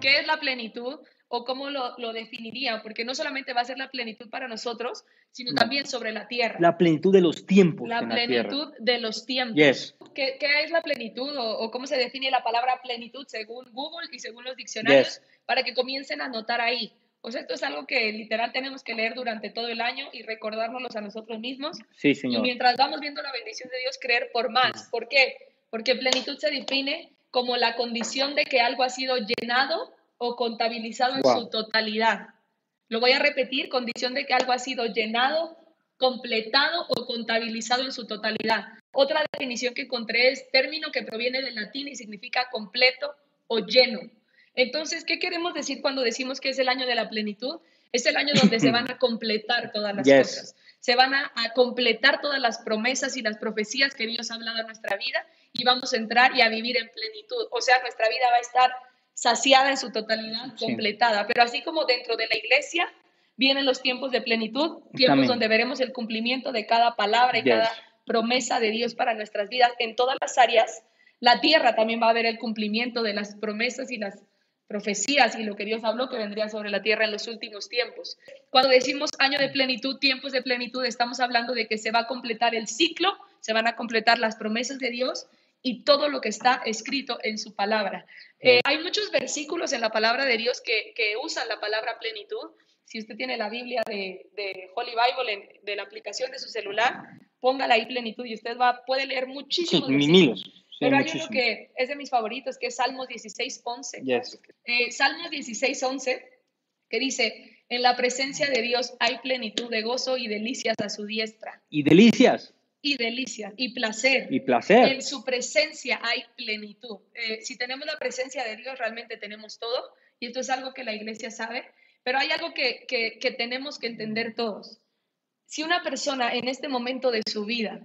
¿Qué es la plenitud? o cómo lo, lo definiría, porque no solamente va a ser la plenitud para nosotros, sino también sobre la tierra. La plenitud de los tiempos. La plenitud de los tiempos. Yes. ¿Qué, ¿Qué, es la plenitud o, cómo se define la palabra plenitud según Google y según los diccionarios? Para que comiencen a anotar ahí. O sea, esto es algo que literal tenemos que leer durante todo el año y recordárnoslo a nosotros mismos. Sí, señor. Y mientras vamos viendo la bendición de Dios, creer por más. ¿Por qué? Porque plenitud se define como la condición de que algo ha sido llenado o contabilizado en su totalidad. Lo voy a repetir, condición de que algo ha sido llenado, completado o contabilizado en su totalidad. Otra definición que encontré es término que proviene del latín y significa completo o lleno. Entonces, ¿qué queremos decir cuando decimos que es el año de la plenitud? Es el año donde se van a completar todas las cosas. Se van a, a, completar todas las promesas y las profecías que Dios ha hablado en nuestra vida y vamos a entrar y a vivir en plenitud. O sea, nuestra vida va a estar saciada en su totalidad, completada. Pero así como dentro de la iglesia vienen los tiempos de plenitud, tiempos donde veremos el cumplimiento de cada palabra y cada promesa de Dios para nuestras vidas en todas las áreas. La tierra también va a ver el cumplimiento de las promesas y las profecías y lo que Dios habló que vendría sobre la tierra en los últimos tiempos. Cuando decimos año de plenitud, tiempos de plenitud, estamos hablando de que se va a completar el ciclo, se van a completar las promesas de Dios y todo lo que está escrito en su palabra. Eh, hay muchos versículos en la palabra de Dios que, que, usan la palabra plenitud. Si usted tiene la Biblia de, de Holy Bible, de la aplicación de su celular, póngala ahí plenitud y usted va, puede leer muchísimos versículos. Pero hay uno que es de mis favoritos, que es Salmos 16, 11. Eh, Salmos 16, 11, que dice, en la presencia de Dios hay plenitud de gozo y delicias a su diestra. Y delicias y delicia y placer. Y placer. En su presencia hay plenitud. Eh, si tenemos la presencia de Dios, realmente tenemos todo. Y esto es algo que la iglesia sabe. Pero hay algo que, que, tenemos que entender todos. Si una persona en este momento de su vida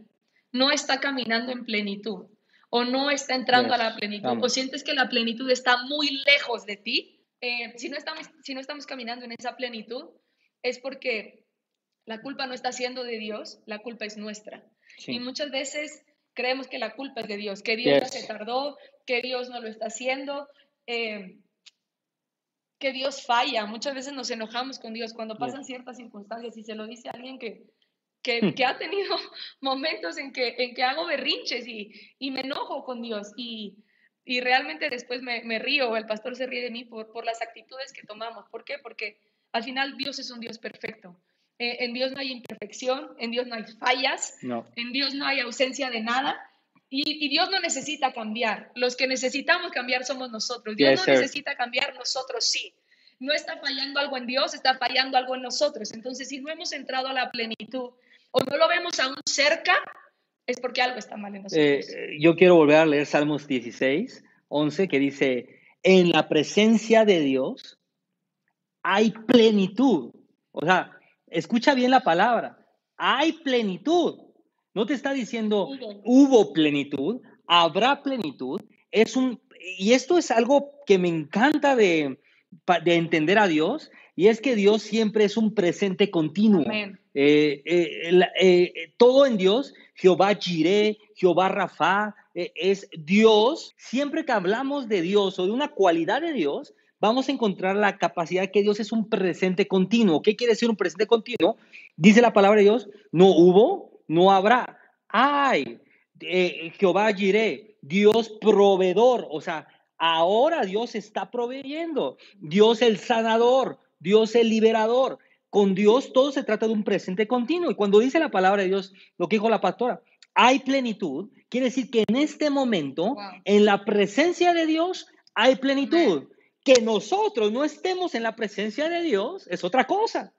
no está caminando en plenitud o no está entrando a la plenitud o sientes que la plenitud está muy lejos de ti, eh, si, no estamos, si no estamos caminando en esa plenitud, es porque la culpa no está siendo de Dios, la culpa es nuestra. Y muchas veces creemos que la culpa es de Dios, que Dios se tardó, que Dios no lo está haciendo, eh, que Dios falla. Muchas veces nos enojamos con Dios cuando pasan ciertas circunstancias y se lo dice alguien que, hmm. que, ha tenido momentos en que, en que hago berrinches y, y me enojo con Dios y, y realmente después me, me, río, el pastor se ríe de mí por, por las actitudes que tomamos. ¿Por qué? Porque al final Dios es un Dios perfecto. Eh, en Dios no hay imperfección, en Dios no hay fallas, en Dios no hay ausencia de nada. Y, Dios no necesita cambiar. Los que necesitamos cambiar somos nosotros. Dios no necesita cambiar, nosotros sí. No está fallando algo en Dios, está fallando algo en nosotros. Entonces, si no hemos entrado a la plenitud o no lo vemos aún cerca, es porque algo está mal en nosotros. Eh, yo quiero volver a leer Salmos 16, 11, que dice, en la presencia de Dios hay plenitud. O sea, escucha bien la palabra, hay plenitud. No te está diciendo hubo plenitud, habrá plenitud. Es un, y esto es algo que me encanta de, de entender a Dios, y es que Dios siempre es un presente continuo. Eh, eh, eh, todo en Dios, Jehová Jireh, Jehová Rafa, es Dios. Siempre que hablamos de Dios o de una cualidad de Dios, vamos a encontrar la capacidad que Dios es un presente continuo. ¿Qué quiere decir un presente continuo? Dice la palabra de Dios, no hubo, no habrá. Ay, eh, Jehová Jireh, Dios proveedor, o sea, ahora Dios está proveyendo. Dios el sanador, Dios el liberador. Con Dios todo se trata de un presente continuo. Y cuando dice la palabra de Dios, lo que dijo la pastora, hay plenitud, quiere decir que en este momento, en la presencia de Dios, hay plenitud. Que nosotros no estemos en la presencia de Dios es otra cosa,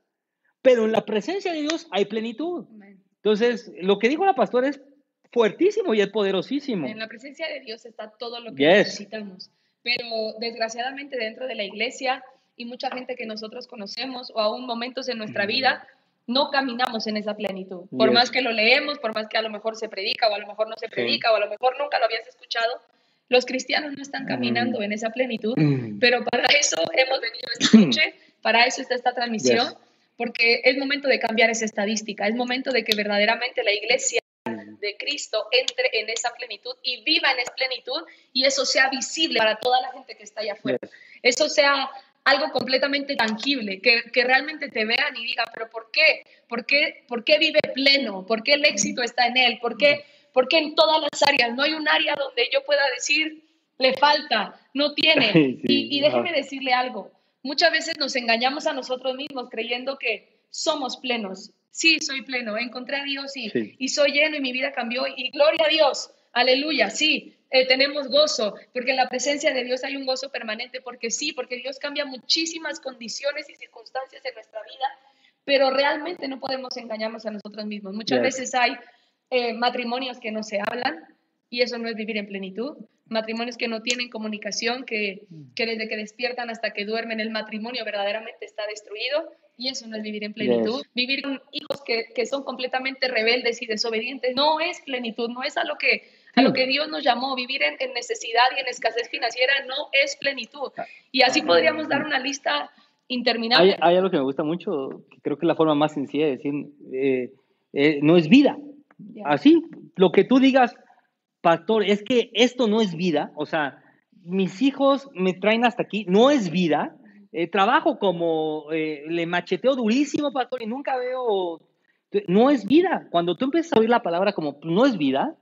pero en la presencia de Dios hay plenitud. Entonces, lo que dijo la pastora es fuertísimo y es poderosísimo. En la presencia de Dios está todo lo que necesitamos, pero desgraciadamente dentro de la iglesia y mucha gente que nosotros conocemos o aún momentos en nuestra vida, no caminamos en esa plenitud. Por más que lo leemos, por más que a lo mejor se predica o a lo mejor no se predica o a lo mejor nunca lo habías escuchado, los cristianos no están caminando en esa plenitud, mm. pero para eso hemos venido esta noche, para eso está esta transmisión, porque es momento de cambiar esa estadística, es momento de que verdaderamente la iglesia de Cristo entre en esa plenitud y viva en esa plenitud y eso sea visible para toda la gente que está allá afuera. Eso sea algo completamente tangible, que, que, realmente te vean y digan, pero ¿por qué? ¿Por qué, ¿Por qué vive pleno? ¿Por qué el éxito está en él? ¿Por qué, ¿Por qué en todas las áreas? No hay un área donde yo pueda decir, le falta, no tiene. y, y déjeme decirle algo, muchas veces nos engañamos a nosotros mismos creyendo que somos plenos. Sí, soy pleno, encontré a Dios y, y soy lleno y mi vida cambió y gloria a Dios, aleluya, sí, eh, tenemos gozo, porque en la presencia de Dios hay un gozo permanente, porque sí, porque Dios cambia muchísimas condiciones y circunstancias en nuestra vida, pero realmente no podemos engañarnos a nosotros mismos. Muchas veces hay eh, matrimonios que no se hablan y eso no es vivir en plenitud. Matrimonios que no tienen comunicación, que, que desde que despiertan hasta que duermen el matrimonio verdaderamente está destruido y eso no es vivir en plenitud. Vivir con hijos que, que, son completamente rebeldes y desobedientes no es plenitud, no es a lo que a lo que Dios nos llamó, vivir en, necesidad y en escasez financiera no es plenitud. Y así podríamos dar una lista interminable. Hay, algo que me gusta mucho, que creo que es la forma más sencilla de decir, eh, eh, no es vida. Así, lo que tú digas, pastor, es que esto no es vida, o sea, mis hijos me traen hasta aquí, no es vida. Eh, trabajo como, le macheteo durísimo, pastor, y nunca veo, no es vida. Cuando tú empiezas a oír la palabra como no es vida,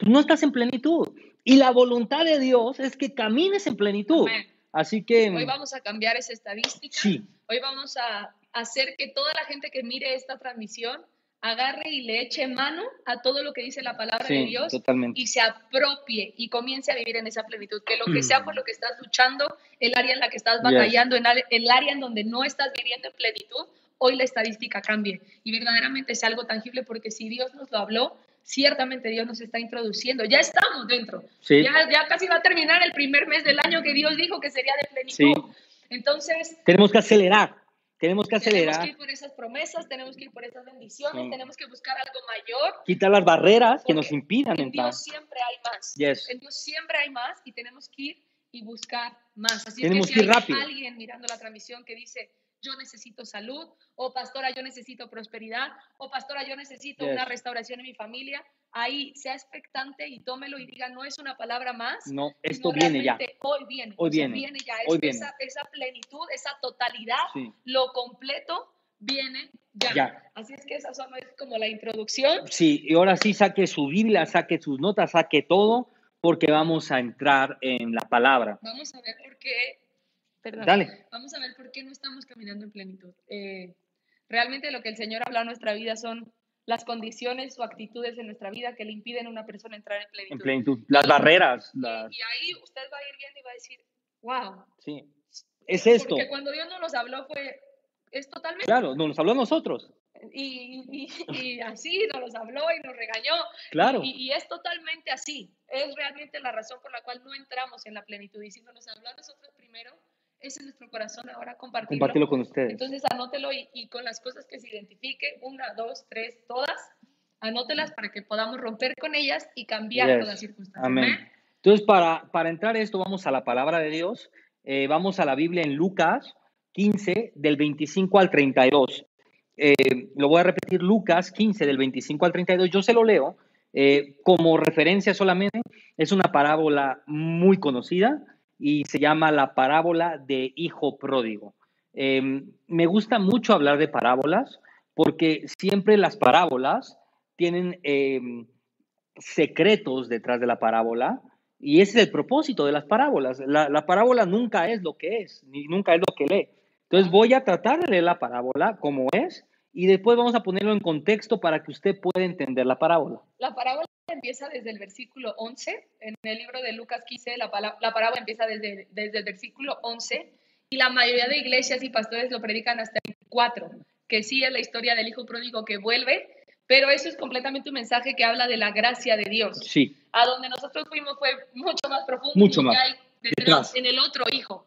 tú no estás en plenitud. Y la voluntad de Dios es que camines en plenitud. Así que... Hoy vamos a cambiar esa estadística. Sí. Hoy vamos a hacer que toda la gente que mire esta transmisión agarre y le eche mano a todo lo que dice la palabra de Dios y se apropie y comience a vivir en esa plenitud. Que lo que sea por lo que estás luchando, el área en la que estás batallando, en el área en donde no estás viviendo en plenitud, hoy la estadística cambie y verdaderamente sea algo tangible porque si Dios nos lo habló, ciertamente Dios nos está introduciendo. Ya estamos dentro. Ya, ya, casi va a terminar el primer mes del año que Dios dijo que sería de plenitud. Entonces... Tenemos que acelerar. Tenemos que acelerar. Tenemos que ir por esas promesas, tenemos que ir por esas bendiciones, tenemos que buscar algo mayor. Quitar las barreras que nos impidan en entrar. Dios siempre hay más. En Dios siempre hay más y tenemos que ir y buscar más. Así tenemos que si hay rápido. alguien mirando la transmisión que dice, yo necesito salud, o pastora, yo necesito prosperidad, o pastora, yo necesito una restauración en mi familia, ahí sea expectante y tómelo y diga, no es una palabra más. No, esto viene ya. Hoy viene. Hoy viene. viene ya. Hoy esa, esa, plenitud, esa totalidad, lo completo viene ya. Así es que esa son, es como la introducción. Sí, y ahora sí saque su Biblia, saque sus notas, saque todo, porque vamos a entrar en la palabra. Vamos a ver por qué Perdón. Dale. Vamos a ver por qué no estamos caminando en plenitud. Eh, realmente lo que el Señor habla en nuestra vida son las condiciones o actitudes en nuestra vida que le impiden a una persona entrar en plenitud. En plenitud. Las barreras. Y, ahí usted va a ir viendo y va a decir, wow. Sí. Es esto. Porque cuando Dios nos habló fue, es totalmente. Claro, nos habló a nosotros. Y, y, así nos habló y nos regañó. Claro. Y, es totalmente así. Es realmente la razón por la cual no entramos en la plenitud. Y si nos habló a nosotros primero, ese es nuestro corazón ahora compartirlo. Compartirlo con ustedes. Entonces anótelo y, con las cosas que se identifique, una, dos, tres, todas, anótelas para que podamos romper con ellas y cambiar todas las circunstancias. Amén. Entonces, para, para entrar esto, vamos a la palabra de Dios. Eh, vamos a la Biblia en Lucas 15, del 25 al 32. Eh, lo voy a repetir, Lucas 15, del 25 al 32. Yo se lo leo eh, como referencia solamente. Es una parábola muy conocida y se llama la parábola de hijo pródigo. Em, me gusta mucho hablar de parábolas porque siempre las parábolas tienen em, secretos detrás de la parábola y ese es el propósito de las parábolas. La, parábola nunca es lo que es, ni nunca es lo que lee. Entonces voy a tratar de leer la parábola como es y después vamos a ponerlo en contexto para que usted pueda entender la parábola. La parábola empieza desde el versículo 11. En el libro de Lucas 15, la, la parábola empieza desde, desde el versículo 11 y la mayoría de iglesias y pastores lo predican hasta el 4, que sí es la historia del hijo pródigo que vuelve, pero eso es completamente un mensaje que habla de la gracia de Dios. Sí. A donde nosotros fuimos fue mucho más profundo. Mucho más. en el otro hijo.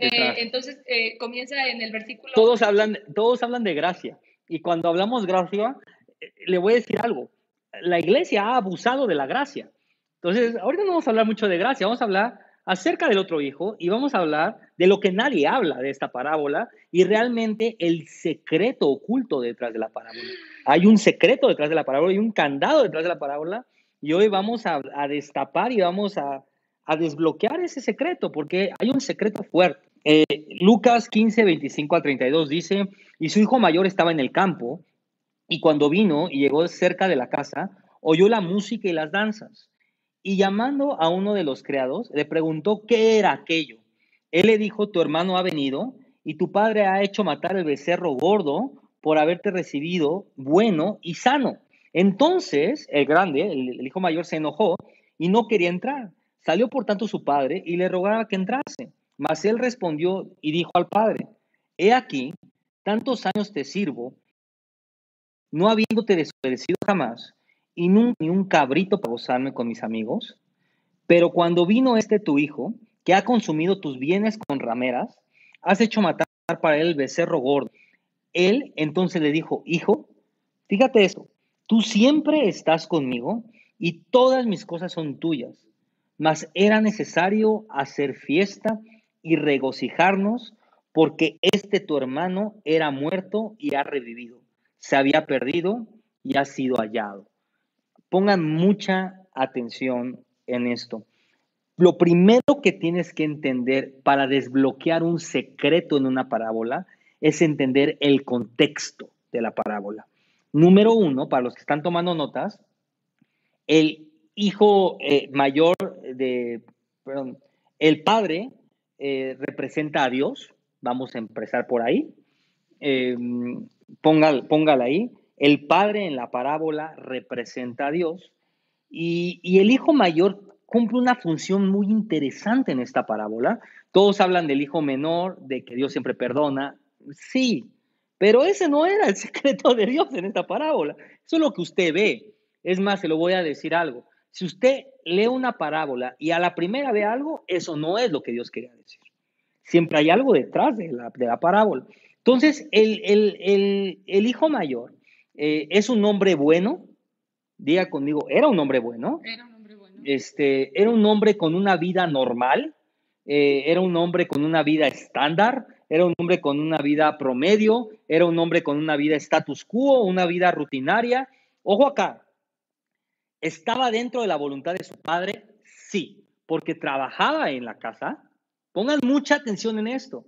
Eh, entonces eh, comienza en el versículo. Todos hablan, todos hablan de gracia. Y cuando hablamos gracia, eh, le voy a decir algo la iglesia ha abusado de la gracia. Entonces, ahorita no vamos a hablar mucho de gracia, vamos a hablar acerca del otro hijo y vamos a hablar de lo que nadie habla de esta parábola y realmente el secreto oculto detrás de la parábola. Hay un secreto detrás de la parábola y un candado detrás de la parábola y hoy vamos a, destapar y vamos a, desbloquear ese secreto porque hay un secreto fuerte. Eh, Lucas 15, 25 al 32 dice, y su hijo mayor estaba en el campo y cuando vino y llegó cerca de la casa, oyó la música y las danzas y llamando a uno de los criados, le preguntó qué era aquello. Él le dijo, tu hermano ha venido y tu padre ha hecho matar el becerro gordo por haberte recibido bueno y sano. Entonces el grande, el, hijo mayor, se enojó y no quería entrar. Salió por tanto su padre y le rogaba que entrase. Mas él respondió y dijo al padre, he aquí, tantos años te sirvo, no habiéndote desobedecido jamás, y ni un cabrito para gozarme con mis amigos. Pero cuando vino este tu hijo, que ha consumido tus bienes con rameras, has hecho matar para él el becerro gordo. Él entonces le dijo, hijo, fíjate eso, tú siempre estás conmigo y todas mis cosas son tuyas, mas era necesario hacer fiesta y regocijarnos porque este tu hermano era muerto y ha revivido, se había perdido y ha sido hallado. Pongan mucha atención en esto. Lo primero que tienes que entender para desbloquear un secreto en una parábola es entender el contexto de la parábola. Número uno, para los que están tomando notas, el hijo eh, mayor de, perdón, el padre eh, representa a Dios, vamos a empezar por ahí, eh, póngala ahí, el padre en la parábola representa a Dios y, el hijo mayor cumple una función muy interesante en esta parábola. Todos hablan del hijo menor, de que Dios siempre perdona. Sí, pero ese no era el secreto de Dios en esta parábola. Eso es lo que usted ve. Es más, se lo voy a decir algo. Si usted lee una parábola y a la primera ve algo, eso no es lo que Dios quería decir. Siempre hay algo detrás de la parábola. Entonces, el, el hijo mayor eh, es un hombre bueno, diga conmigo, era un hombre bueno. Era un hombre bueno. Este, era un hombre con una vida normal, eh, era un hombre con una vida estándar, era un hombre con una vida promedio, era un hombre con una vida status quo, una vida rutinaria. Ojo acá, ¿estaba dentro de la voluntad de su padre? Sí, porque trabajaba en la casa. Pongan mucha atención en esto.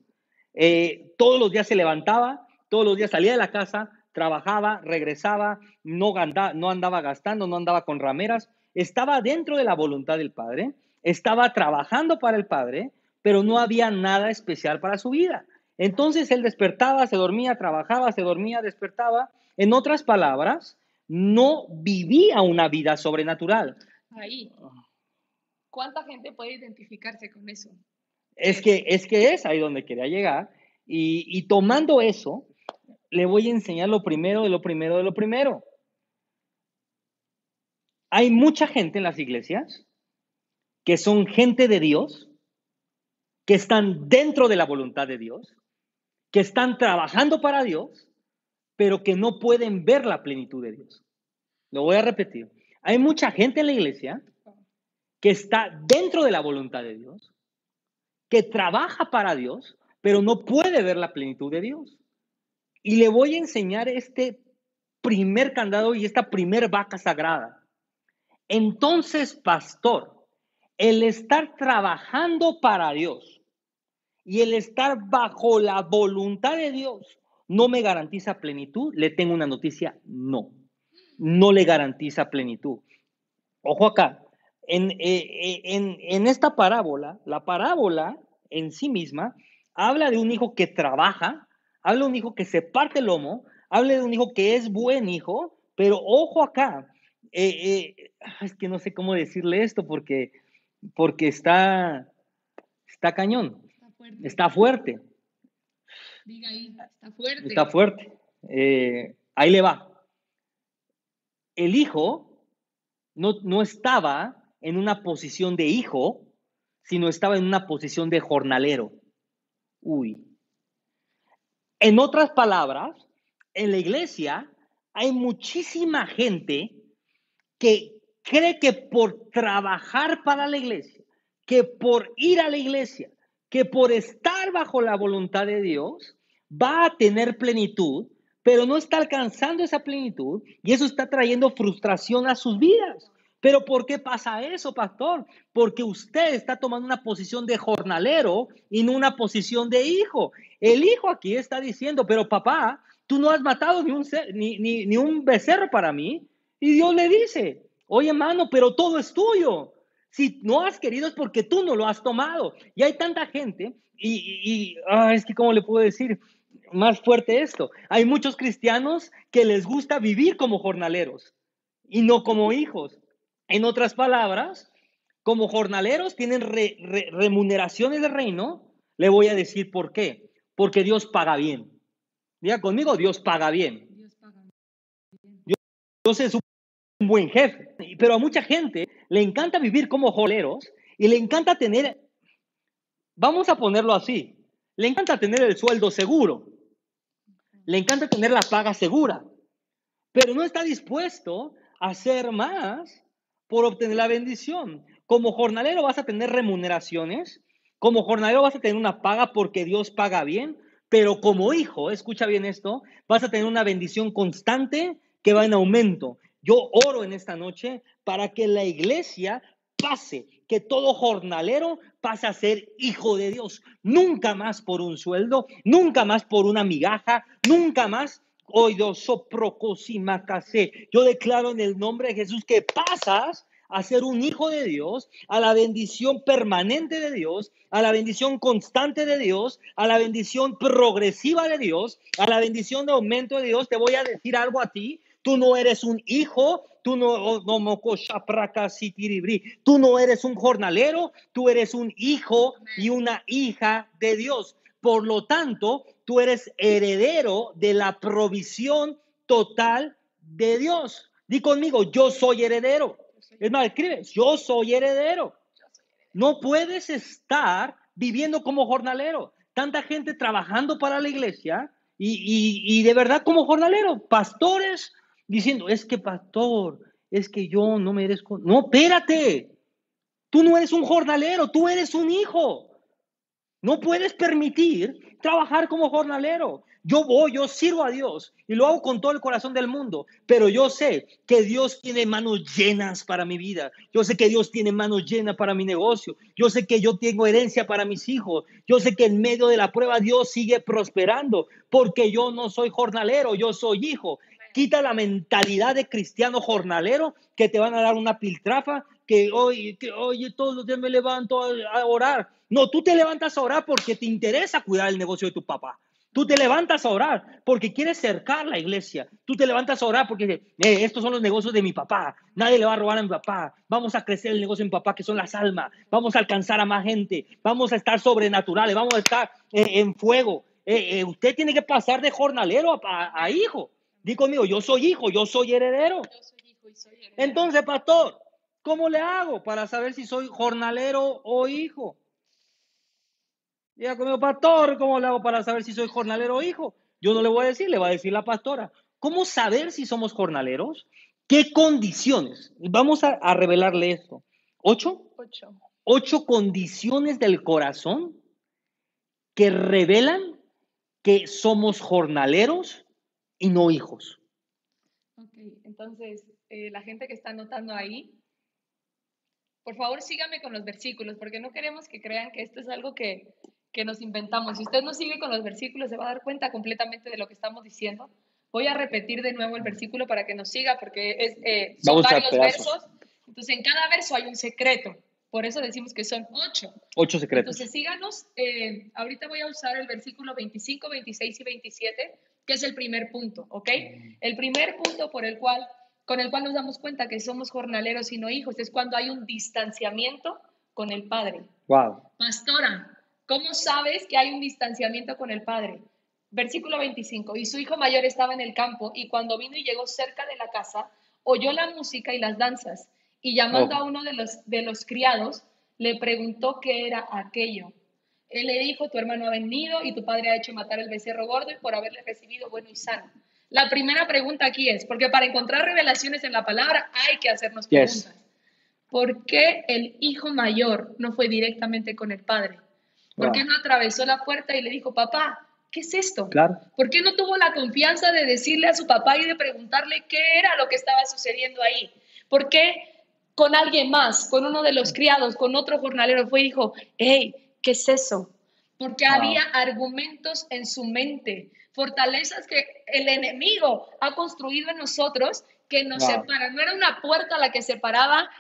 Eh, todos los días se levantaba, todos los días salía de la casa, trabajaba, regresaba, no, no andaba gastando, no andaba con rameras, estaba dentro de la voluntad del Padre, estaba trabajando para el Padre, pero no había nada especial para su vida. Entonces él despertaba, se dormía, trabajaba, se dormía, despertaba. En otras palabras, no vivía una vida sobrenatural. Ahí. ¿Cuánta gente puede identificarse con eso? Es que es, que es ahí donde quería llegar. Y, y tomando eso, le voy a enseñar lo primero de lo primero de lo primero. Hay mucha gente en las iglesias que son gente de Dios, que están dentro de la voluntad de Dios, que están trabajando para Dios, pero que no pueden ver la plenitud de Dios. Lo voy a repetir. Hay mucha gente en la iglesia que está dentro de la voluntad de Dios, que trabaja para Dios, pero no puede ver la plenitud de Dios. Y le voy a enseñar este primer candado y esta primer vaca sagrada. Entonces, pastor, el estar trabajando para Dios y el estar bajo la voluntad de Dios no me garantiza plenitud. Le tengo una noticia, no, no le garantiza plenitud. Ojo acá, en, eh, eh, en, en esta parábola, la parábola en sí misma habla de un hijo que trabaja, habla de un hijo que se parte el lomo, habla de un hijo que es buen hijo, pero ojo acá, eh, eh, es que no sé cómo decirle esto porque, porque está, está cañón, está fuerte. Diga ahí, está fuerte. Está fuerte. Eh, ahí le va. El hijo no, no estaba en una posición de hijo, sino estaba en una posición de jornalero. Uy, en otras palabras, en la iglesia hay muchísima gente que cree que por trabajar para la iglesia, que por ir a la iglesia, que por estar bajo la voluntad de Dios, va a tener plenitud, pero no está alcanzando esa plenitud y eso está trayendo frustración a sus vidas. Pero ¿por qué pasa eso, pastor? Porque usted está tomando una posición de jornalero y no una posición de hijo. El hijo aquí está diciendo, pero papá, tú no has matado ni un, ni, ni un becerro para mí. Y Dios le dice, oye hermano, pero todo es tuyo. Si no has querido es porque tú no lo has tomado. Y hay tanta gente, y, ah, es que, ¿cómo le puedo decir? Más fuerte esto. Hay muchos cristianos que les gusta vivir como jornaleros y no como hijos. En otras palabras, como jornaleros tienen remuneraciones de reino. Le voy a decir por qué. Porque Dios paga bien. Diga conmigo, Dios paga bien. Dios, paga bien. Dios es un buen jefe. Pero a mucha gente le encanta vivir como joleros y le encanta tener, vamos a ponerlo así, le encanta tener el sueldo seguro, le encanta tener la paga segura, pero no está dispuesto a hacer más por obtener la bendición. Como jornalero vas a tener remuneraciones, como jornalero vas a tener una paga porque Dios paga bien, pero como hijo, escucha bien esto, vas a tener una bendición constante que va en aumento. Yo oro en esta noche para que la iglesia pase, que todo jornalero pase a ser hijo de Dios. Nunca más por un sueldo, nunca más por una migaja, nunca más. Yo declaro en el nombre de Jesús que pasas a ser un hijo de Dios, a la bendición permanente de Dios, a la bendición constante de Dios, a la bendición progresiva de Dios, a la bendición de aumento de Dios. Te voy a decir algo a ti. Tú no eres un hijo, tú no, no tú no eres un jornalero, tú eres un hijo y una hija de Dios. Por lo tanto, tú eres heredero de la provisión total de Dios. Di conmigo, yo soy heredero. Es más, escribe, yo soy heredero. No puedes estar viviendo como jornalero. Tanta gente trabajando para la iglesia y, de verdad como jornalero, pastores, diciendo, es que pastor, es que yo no merezco. No, espérate. Tú no eres un jornalero, tú eres un hijo. No puedes permitir trabajar como jornalero. Yo voy, yo sirvo a Dios y lo hago con todo el corazón del mundo, pero yo sé que Dios tiene manos llenas para mi vida. Yo sé que Dios tiene manos llenas para mi negocio. Yo sé que yo tengo herencia para mis hijos. Yo sé que en medio de la prueba Dios sigue prosperando porque yo no soy jornalero, yo soy hijo. Quita la mentalidad de cristiano jornalero que te van a dar una piltrafa, que hoy, que oye, todos los días me levanto a, orar. No, tú te levantas a orar porque te interesa cuidar el negocio de tu papá. Tú te levantas a orar porque quieres cercar la iglesia. Tú te levantas a orar porque eh, estos son los negocios de mi papá. Nadie le va a robar a mi papá. Vamos a crecer el negocio de mi papá, que son las almas. Vamos a alcanzar a más gente. Vamos a estar sobrenaturales. Vamos a estar eh, en fuego. Eh, usted tiene que pasar de jornalero a hijo. Di conmigo, yo soy hijo, yo soy heredero. Entonces, pastor, ¿cómo le hago para saber si soy jornalero o hijo? Diga conmigo, pastor, ¿cómo le hago para saber si soy jornalero o hijo? Yo no le voy a decir, le va a decir la pastora. ¿Cómo saber si somos jornaleros? ¿Qué condiciones? Vamos a, a revelarle esto. ¿Ocho? Ocho. Ocho condiciones del corazón que revelan que somos jornaleros y no hijos. Ok, entonces, eh, la gente que está anotando ahí, por favor sígame con los versículos, porque no queremos que crean que esto es algo que, que nos inventamos. Si usted no sigue con los versículos, se va a dar cuenta completamente de lo que estamos diciendo. Voy a repetir de nuevo el versículo para que nos siga, porque es, eh, son varios versos. Entonces, en cada verso hay un secreto. Por eso decimos que son ocho. Ocho secretos. Entonces, síganos. Eh, ahorita voy a usar el versículo 25, 26 y 27 que es el primer punto, ¿ok? El primer punto por el cual, con el cual nos damos cuenta que somos jornaleros y no hijos es cuando hay un distanciamiento con el Padre. Wow. Pastora, ¿cómo sabes que hay un distanciamiento con el Padre? Versículo 25, y su hijo mayor estaba en el campo y cuando vino y llegó cerca de la casa, oyó la música y las danzas y llamando oh. a uno de los, de los criados, le preguntó qué era aquello. Él le dijo, tu hermano ha venido y tu padre ha hecho matar el becerro gordo y por haberle recibido bueno y sano. La primera pregunta aquí es, porque para encontrar revelaciones en la palabra hay que hacernos preguntas. ¿por qué el hijo mayor no fue directamente con el padre? ¿Por qué no atravesó la puerta y le dijo, papá, ¿qué es esto? Claro. ¿Por qué no tuvo la confianza de decirle a su papá y de preguntarle qué era lo que estaba sucediendo ahí? ¿Por qué con alguien más, con uno de los criados, con otro jornalero, fue y dijo, hey, ¿qué es eso? Porque había argumentos en su mente, fortalezas que el enemigo ha construido en nosotros que nos separan. No era una puerta la que separaba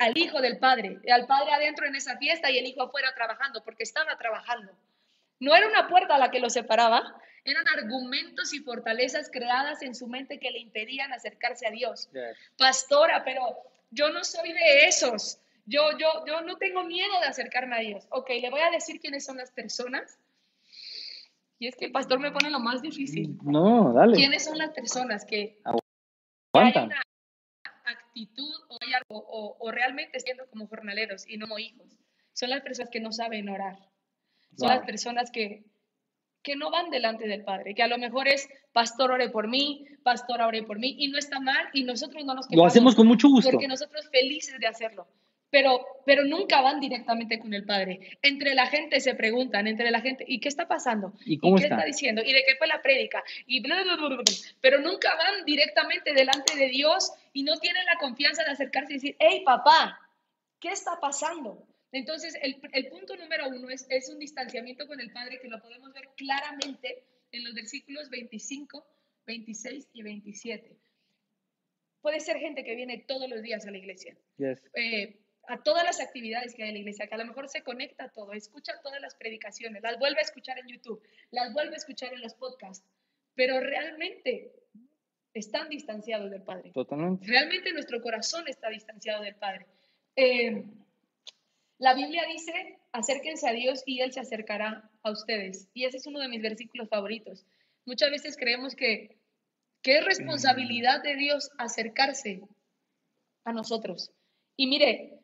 al, hijo del padre, al padre adentro en esa fiesta y el hijo afuera trabajando, porque estaba trabajando. No era una puerta la que lo separaba, eran argumentos y fortalezas creadas en su mente que le impedían acercarse a Dios. Pastora, pero yo no soy de esos. Yo, yo, yo no tengo miedo de acercarme a Dios. Ok, le voy a decir quiénes son las personas. Y es que el pastor me pone lo más difícil. No, dale. ¿Quiénes son las personas que Aguantan actitud o, realmente siendo como jornaleros y no como hijos. Son las personas que no saben orar. Son las personas que, que no van delante del Padre, que a lo mejor es pastor ore por mí, pastor ore por mí, y no está mal, y nosotros no nos Lo hacemos con mucho gusto. Porque nosotros felices de hacerlo pero, pero nunca van directamente con el Padre. Entre la gente se preguntan, entre la gente, ¿y qué está pasando? ¿Y, cómo qué está? diciendo? ¿Y de qué fue la prédica? Y pero nunca van directamente delante de Dios y no tienen la confianza de acercarse y decir, hey papá, ¿qué está pasando? Entonces, el, el punto número uno es, es un distanciamiento con el Padre que lo podemos ver claramente en los versículos 25, 26 y 27. Puede ser gente que viene todos los días a la iglesia. Yes. Eh, a todas las actividades que hay en la iglesia, que a lo mejor se conecta a todo, escucha todas las predicaciones, las vuelve a escuchar en YouTube, las vuelve a escuchar en los podcasts, pero realmente están distanciados del Padre. Totalmente. Realmente nuestro corazón está distanciado del Padre. Eh, la Biblia dice, acérquense a Dios y Él se acercará a ustedes. Y ese es uno de mis versículos favoritos. Muchas veces creemos que, que es responsabilidad de Dios acercarse a nosotros. Y mire,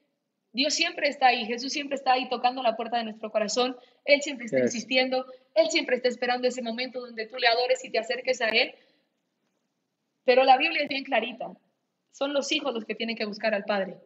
Dios siempre está ahí, Jesús siempre está ahí tocando la puerta de nuestro corazón, Él siempre está insistiendo, Él siempre está esperando ese momento donde tú le adores y te acerques a Él. Pero la Biblia es bien clarita, son los hijos los que tienen que buscar al Padre.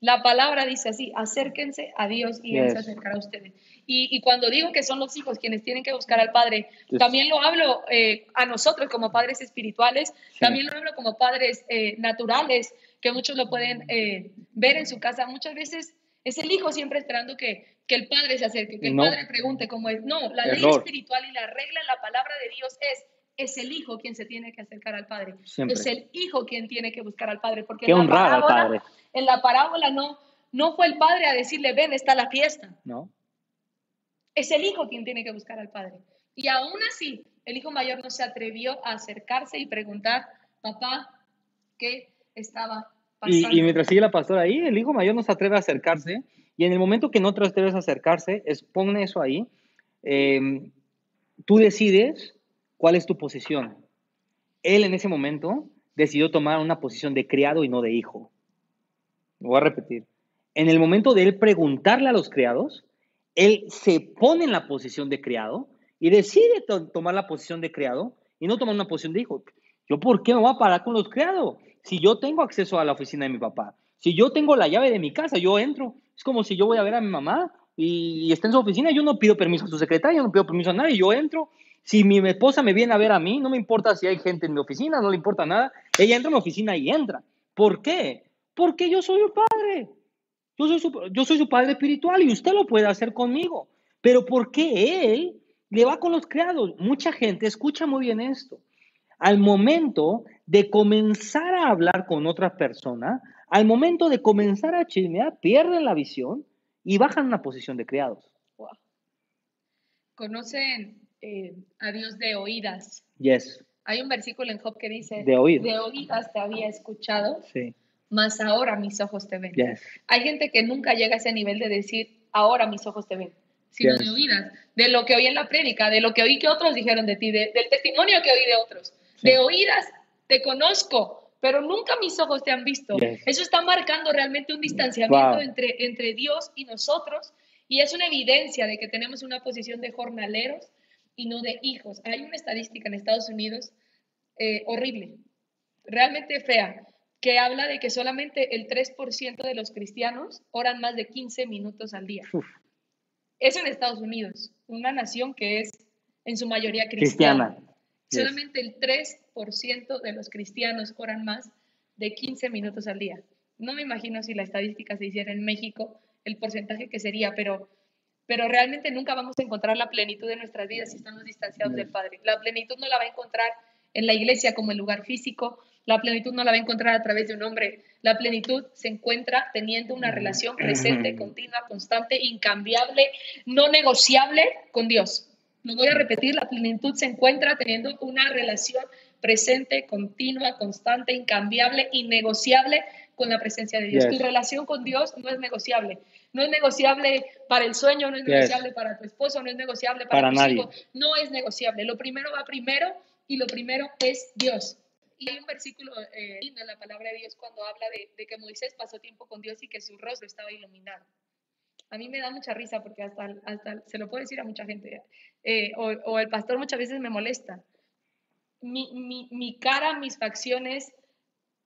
La palabra dice así, acérquense a Dios y Él se acercará a ustedes. Y, cuando digo que son los hijos quienes tienen que buscar al Padre, también lo hablo eh, a nosotros como padres espirituales, también lo hablo como padres eh, naturales, que muchos lo pueden eh, ver en su casa. Muchas veces es el hijo siempre esperando que, que el padre se acerque, que el padre pregunte cómo es. No, la ley espiritual y la regla en la palabra de Dios es es el hijo quien se tiene que acercar al padre. Es el hijo quien tiene que buscar al padre. Porque en la, parábola, en la parábola no, no fue el padre a decirle, ven, está la fiesta. No. Es el hijo quien tiene que buscar al padre. Y aún así, el hijo mayor no se atrevió a acercarse y preguntar, papá, ¿qué estaba y, mientras sigue la pastora ahí, el hijo mayor no se atreve a acercarse. Y en el momento que no te atreves a acercarse, es, pon eso ahí. Em, tú decides cuál es tu posición. Él en ese momento decidió tomar una posición de criado y no de hijo. Lo voy a repetir. En el momento de él preguntarle a los criados, él se pone en la posición de criado y decide tomar la posición de criado y no tomar una posición de hijo. ¿Yo por qué me voy a parar con los criados? Si yo tengo acceso a la oficina de mi papá, si yo tengo la llave de mi casa, yo entro. Es como si yo voy a ver a mi mamá y, está en su oficina, yo no pido permiso a su secretaria, no pido permiso a nadie, yo entro. Si mi esposa me viene a ver a mí, no me importa si hay gente en mi oficina, no le importa nada. Ella entra a mi oficina y entra. ¿Por qué? Porque yo soy su padre. Yo soy su, yo soy su padre espiritual y usted lo puede hacer conmigo. Pero ¿por qué él le va con los criados? Mucha gente, escucha muy bien esto. Al momento de comenzar a hablar con otra persona, al momento de comenzar a chismear, pierden la visión y bajan una posición de criados. ¿Conocen eh, a Dios de oídas? Yes. Hay un versículo en Job que dice, de, oídas te había escuchado, sí. mas ahora mis ojos te ven. Yes. Hay gente que nunca llega a ese nivel de decir, ahora mis ojos te ven, sino de oídas, de lo que oí en la prédica, de lo que oí que otros dijeron de ti, del testimonio que oí de otros. De oídas te conozco, pero nunca mis ojos te han visto. Eso está marcando realmente un distanciamiento entre, entre Dios y nosotros y es una evidencia de que tenemos una posición de jornaleros y no de hijos. Hay una estadística en Estados Unidos eh, horrible, realmente fea. que habla de que solamente el 3% de los cristianos oran más de 15 minutos al día. Eso en Estados Unidos, una nación que es en su mayoría cristiana. Solamente el 3% de los cristianos oran más de 15 minutos al día. No me imagino si la estadística se hiciera en México, el porcentaje que sería, pero, pero realmente nunca vamos a encontrar la plenitud de nuestras vidas si estamos distanciados del Padre. La plenitud no la va a encontrar en la iglesia como el lugar físico, la plenitud no la va a encontrar a través de un hombre. La plenitud se encuentra teniendo una relación presente, continua, constante, incambiable, no negociable con Dios. Lo voy a repetir, la plenitud se encuentra teniendo una relación presente, continua, constante, incambiable, innegociable con la presencia de Dios. Tu relación con Dios no es negociable. No es negociable para el sueño, no es negociable para tu esposo, no es negociable para, tus hijos. No es negociable. Lo primero va primero y lo primero es Dios. Y hay un versículo eh, en la palabra de Dios cuando habla de, que Moisés pasó tiempo con Dios y que su rostro estaba iluminado. A mí me da mucha risa porque hasta, hasta se lo puedo decir a mucha gente. Eh, o, el pastor muchas veces me molesta. Mi, mi, mi, cara, mis facciones,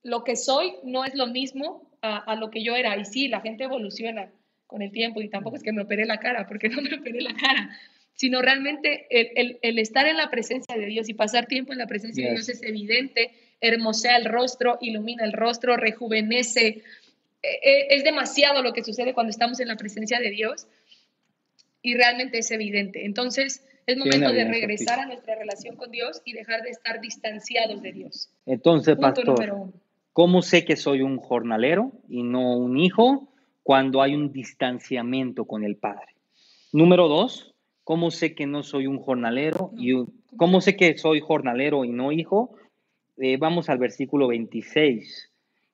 lo que soy no es lo mismo a, a, lo que yo era. Y sí, la gente evoluciona con el tiempo y tampoco es que me operé la cara, porque no me operé la cara sino realmente el, estar en la presencia de Dios y pasar tiempo en la presencia de Dios es evidente, hermosea el rostro, ilumina el rostro, rejuvenece. E, e, es demasiado lo que sucede cuando estamos en la presencia de Dios y realmente es evidente. Entonces, es momento de regresar a nuestra relación con Dios y dejar de estar distanciados de Dios. Entonces, pastor, ¿cómo sé que soy un jornalero y no un hijo cuando hay un distanciamiento con el Padre? Número dos, ¿Cómo sé que no soy un jornalero? Y ¿Cómo sé que soy jornalero y no hijo? Eh, vamos al versículo 26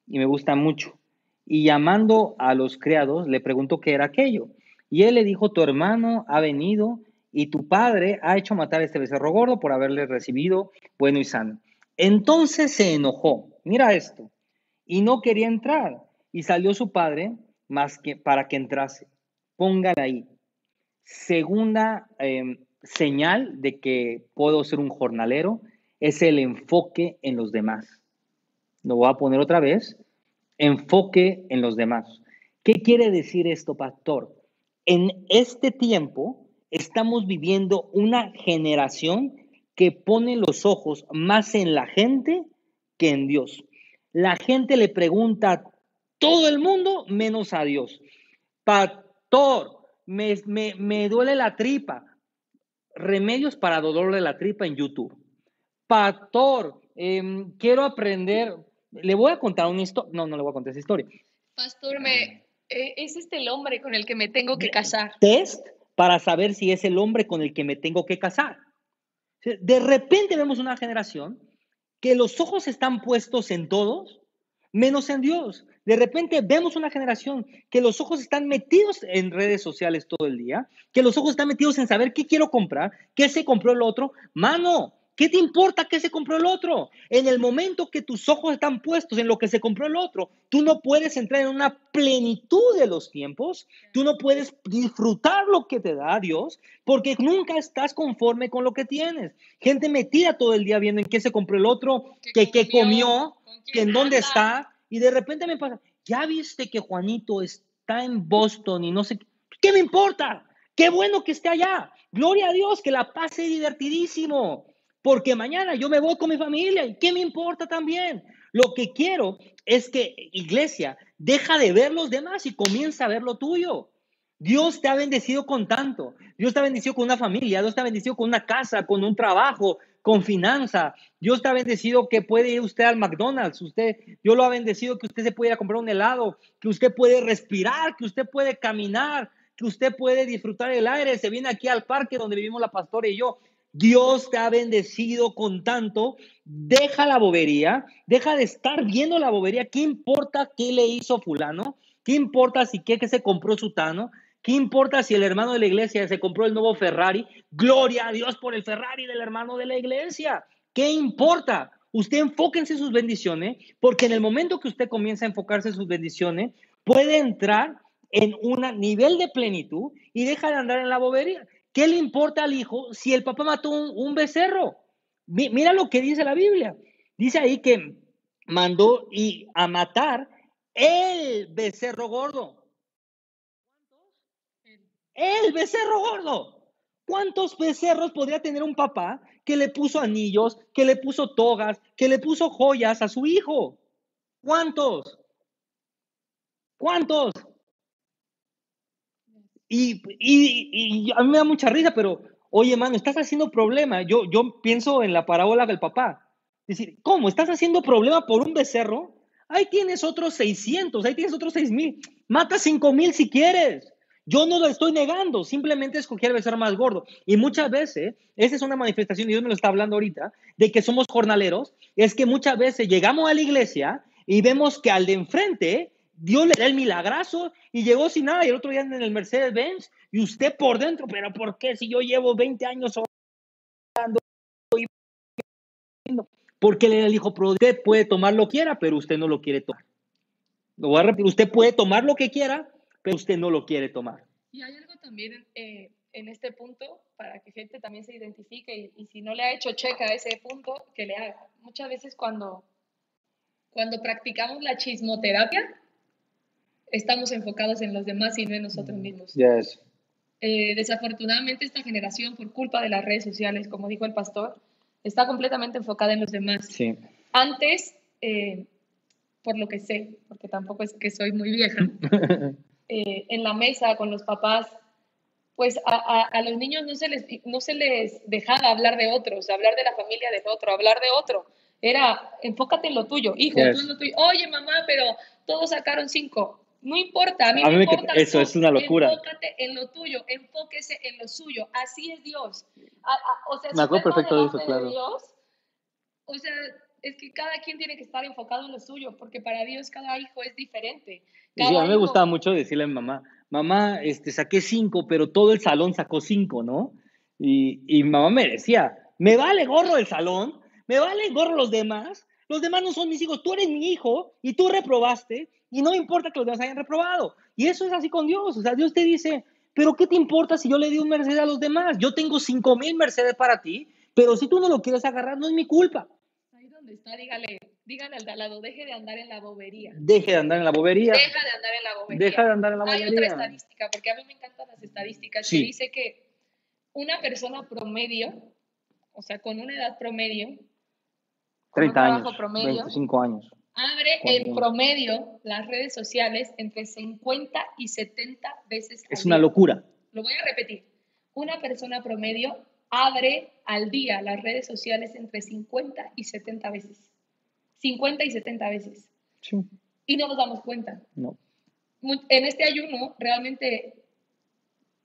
y me gusta mucho. Y llamando a los criados, le preguntó qué era aquello. Y él le dijo, tu hermano ha venido y tu padre ha hecho matar a este becerro gordo por haberle recibido bueno y sano. Entonces se enojó, mira esto, y no quería entrar. Y salió su padre más que para que entrase. Póngale ahí. Segunda em, señal de que puedo ser un jornalero es el enfoque en los demás. Lo voy a poner otra vez. Enfoque en los demás. ¿Qué quiere decir esto, pastor? En este tiempo estamos viviendo una generación que pone los ojos más en la gente que en Dios. La gente le pregunta a todo el mundo menos a Dios. Pastor, me, duele la tripa. Remedios para dolor de la tripa en YouTube. Pastor, em, quiero aprender. Le voy a contar una historia. No, no le voy a contar esa historia. Pastor, me, eh, es este el hombre con el que me tengo que casar. Test para saber si es el hombre con el que me tengo que casar. De repente vemos una generación que los ojos están puestos en todos, menos en Dios. De repente vemos una generación que los ojos están metidos en redes sociales todo el día, que los ojos están metidos en saber qué quiero comprar, qué se compró el otro. Mano, ¿qué te importa qué se compró el otro? En el momento que tus ojos están puestos en lo que se compró el otro, tú no puedes entrar en una plenitud de los tiempos, tú no puedes disfrutar lo que te da Dios, porque nunca estás conforme con lo que tienes. Gente metida todo el día viendo en qué se compró el otro, qué, qué comió, que en dónde está y de repente me pasa, ya viste que Juanito está en Boston y no sé, ¿qué me importa? Qué bueno que esté allá. Gloria a Dios, que la pase divertidísimo. Porque mañana yo me voy con mi familia y qué me importa también. Lo que quiero es que, iglesia, deja de ver los demás y comienza a ver lo tuyo. Dios te ha bendecido con tanto. Dios te ha bendecido con una familia, Dios te ha bendecido con una casa, con un trabajo, con finanza. Dios te ha bendecido que puede ir usted al McDonald's. Usted, Dios lo ha bendecido que usted se puede ir a comprar un helado, que usted puede respirar, que usted puede caminar, que usted puede disfrutar el aire. Se viene aquí al parque donde vivimos la pastora y yo. Dios te ha bendecido con tanto. Deja la bobería, deja de estar viendo la bobería. ¿Qué importa qué le hizo fulano? ¿Qué importa si qué que se compró sutano? ¿Qué importa si el hermano de la iglesia se compró el nuevo Ferrari? Gloria a Dios por el Ferrari del hermano de la iglesia. ¿Qué importa? Usted enfóquense en sus bendiciones, porque en el momento que usted comienza a enfocarse en sus bendiciones, puede entrar en un nivel de plenitud y deja de andar en la bobería. ¿Qué le importa al hijo si el papá mató un, becerro? Mira lo que dice la Biblia. Dice ahí que mandó y a matar el becerro gordo. El becerro gordo. ¿Cuántos becerros podría tener un papá que le puso anillos, que le puso togas, que le puso joyas a su hijo? ¿Cuántos? ¿Cuántos? Y, y, a mí me da mucha risa, pero, oye, mano, estás haciendo problema. Yo, yo pienso en la parábola del papá. Es decir, ¿cómo? ¿Estás haciendo problema por un becerro? Ahí tienes otros 600, ahí tienes otros 6000. Mata 5000 si quieres. Yo no lo estoy negando, simplemente escogí el becerro más gordo. Y muchas veces, esa es una manifestación, y Dios me lo está hablando ahorita, de que somos jornaleros, es que muchas veces llegamos a la iglesia y vemos que al de enfrente Dios le da el milagrazo y llegó sin nada y el otro día en el Mercedes Benz y usted por dentro, pero ¿por qué si yo llevo 20 años orando? Porque le dijo, usted puede tomar lo que quiera, pero usted no lo quiere tomar. Lo voy a repetir, usted puede tomar lo que quiera, pero usted no lo quiere tomar. Y hay algo también eh, en este punto para que gente también se identifique y, y, si no le ha hecho checa a ese punto, que le haga. Muchas veces cuando, cuando practicamos la chismoterapia, estamos enfocados en los demás y no en nosotros mismos. Yes. Eh, desafortunadamente esta generación, por culpa de las redes sociales, como dijo el pastor, está completamente enfocada en los demás. Sí. Antes, eh, por lo que sé, porque tampoco es que soy muy vieja, eh, en la mesa con los papás, pues a, a, los niños no se, les, no se les dejaba hablar de otros, hablar de la familia del otro, hablar de otro. Era, enfócate en lo tuyo, hijo, tú en lo tuyo. Oye, mamá, pero todos sacaron cinco. No importa, a mí, me importa. Eso es una locura. Enfócate en lo tuyo, enfóquese en lo suyo. Así es Dios. o sea, me acuerdo perfecto de eso, claro. Dios, o sea, es que cada quien tiene que estar enfocado en lo suyo, porque para Dios cada hijo es diferente. sí, a mí me gustaba mucho decirle a mi mamá, mamá, este, saqué cinco, pero todo el salón sacó cinco, ¿no? Y, y mi mamá me decía, me vale gorro el salón, me vale gorro los demás, los demás no son mis hijos, tú eres mi hijo y tú reprobaste y no importa que los demás hayan reprobado. Y eso es así con Dios. O sea, Dios te dice, pero ¿qué te importa si yo le di un Mercedes a los demás? Yo tengo cinco mil Mercedes para ti, pero si tú no lo quieres agarrar, no es mi culpa. Ahí donde está, dígale, dígale al lado, deje de andar en la bobería. Deje de andar en la bobería. Deja de andar en la bobería. Deja de andar en la bobería. Hay otra estadística, porque a mí me encantan las estadísticas, que dice que una persona promedio, o sea, con una edad promedio, 30 años, promedio, 25 años abre en promedio las redes sociales entre 50 y 70 veces. Es una locura. Lo voy a repetir. Una persona promedio abre al día las redes sociales entre 50 y 70 veces. 50 y 70 veces. Sí. Y no nos damos cuenta. No. En este ayuno, realmente,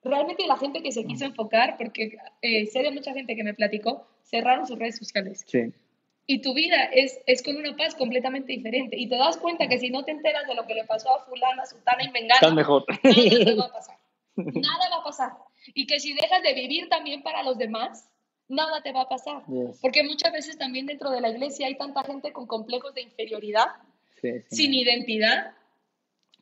realmente la gente que se quiso enfocar, porque eh, sé de mucha gente que me platicó, cerraron sus redes sociales. Sí y tu vida es, es con una paz completamente diferente. Y te das cuenta que si no te enteras de lo que le pasó a fulana, sultana y mengana, mejor. nada te va a pasar. Nada va a pasar. Y que si dejas de vivir también para los demás, nada te va a pasar. Porque muchas veces también dentro de la iglesia hay tanta gente con complejos de inferioridad, sin identidad.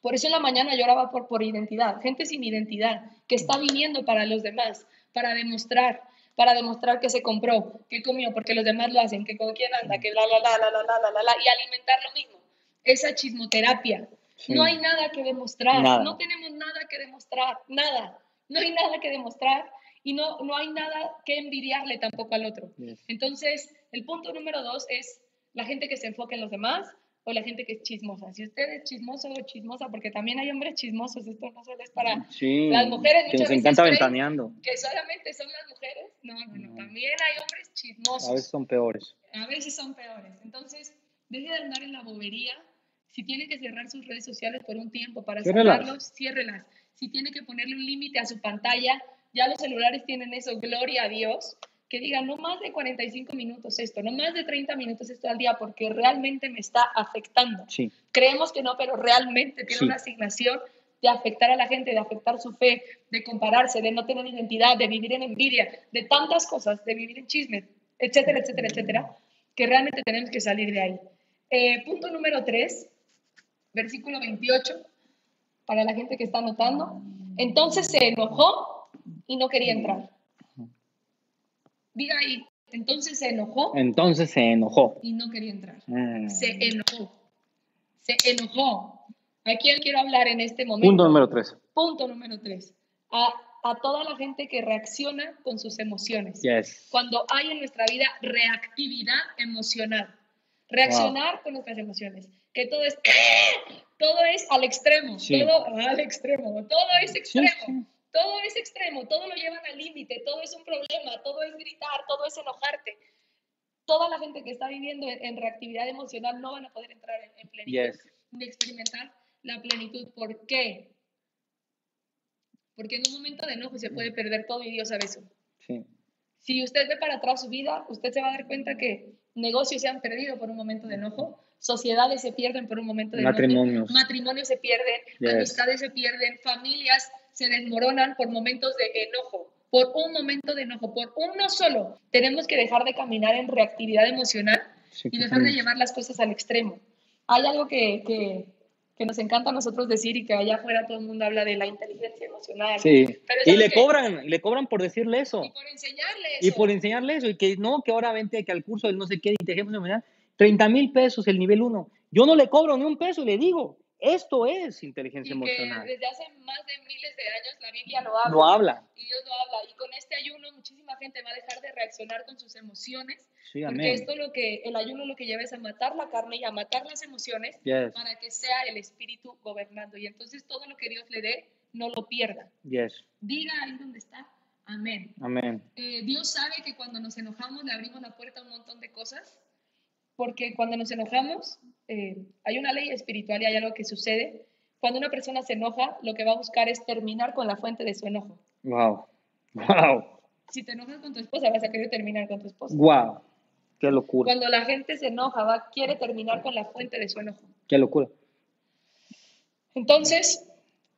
Por eso en la mañana lloraba por, por identidad. Gente sin identidad, que está viniendo para los demás, para demostrar para demostrar que se compró, que comió, porque los demás lo hacen, que con quién anda, que la, la, la, la, la, la, la, la, y alimentar lo mismo. Esa chismoterapia. No hay nada que demostrar, no tenemos nada que demostrar, nada. No hay nada que demostrar y no, no hay nada que envidiarle tampoco al otro. Entonces, el punto número dos es la gente que se enfoca en los demás, o la gente que es chismosa. Si usted es chismoso o chismosa, porque también hay hombres chismosos, esto no solo es para las mujeres. Que nos encanta ventaneando. Que solamente son las mujeres. No, no, no, también hay hombres chismosos. A veces son peores. A veces son peores. Entonces, deje de andar en la bobería. Si tiene que cerrar sus redes sociales por un tiempo para cerrarlos, ciérrelas. Si tiene que ponerle un límite a su pantalla, ya los celulares tienen eso, gloria a Dios que diga no más de 45 minutos esto, no más de 30 minutos esto al día, porque realmente me está afectando. Sí. Creemos que no, pero realmente tiene una asignación de afectar a la gente, de afectar su fe, de compararse, de no tener identidad, de vivir en envidia, de tantas cosas, de vivir en chisme, etcétera, etcétera, etcétera, que realmente tenemos que salir de ahí. Eh, punto número 3, versículo 28, para la gente que está anotando. Entonces se enojó y no quería entrar. Diga ahí, Entonces se enojó. Entonces se enojó. Y no quería entrar. Mm. Se enojó. Se enojó. ¿A quién quiero hablar en este momento? Punto número tres. Punto número tres. A, a toda la gente que reacciona con sus emociones. Yes. Cuando hay en nuestra vida reactividad emocional. Reaccionar con nuestras emociones. Que todo es, todo es al extremo. Todo al extremo. Todo es extremo. Todo es extremo, todo lo llevan al límite, todo es un problema, todo es gritar, todo es enojarte. Toda la gente que está viviendo en, reactividad emocional no van a poder entrar en, plenitud ni experimentar la plenitud. ¿Por qué? Porque en un momento de enojo se puede perder todo y Dios sabe eso. Si usted ve para atrás su vida, usted se va a dar cuenta que negocios se han perdido por un momento de enojo, sociedades se pierden por un momento de matrimonios. enojo, matrimonios se pierden, amistades se pierden, familias se desmoronan por momentos de enojo, por un momento de enojo, por uno solo. Tenemos que dejar de caminar en reactividad emocional y dejar de llevar las cosas al extremo. Hay algo que, que, que, nos encanta a nosotros decir y que allá afuera todo el mundo habla de la inteligencia emocional. Sí. y le cobran, le cobran por decirle eso. Y por enseñarle eso. Y por enseñarle eso. Y que no, que ahora vente que al curso del no sé qué de inteligencia emocional, 30 mil pesos el nivel 1. Yo no le cobro ni un peso, le digo, esto es inteligencia y emocional. desde hace más de miles de años la Biblia lo habla. Lo habla. Y Dios lo habla. Y con este ayuno muchísima gente va a dejar de reaccionar con sus emociones. porque esto lo que, el ayuno lo que lleva es a matar la carne y a matar las emociones para que sea el espíritu gobernando. Y entonces todo lo que Dios le dé, no lo pierda. Yes. Diga ahí donde está. Amén. Amén. Eh, Dios sabe que cuando nos enojamos le abrimos la puerta a un montón de cosas porque cuando nos enojamos, eh, hay una ley espiritual y hay algo que sucede. Cuando una persona se enoja, lo que va a buscar es terminar con la fuente de su enojo. Wow, wow. Si te enojas con tu esposa, vas a querer terminar con tu esposa. Wow, qué locura. Cuando la gente se enoja, va, quiere terminar con la fuente de su enojo. Qué locura. Entonces,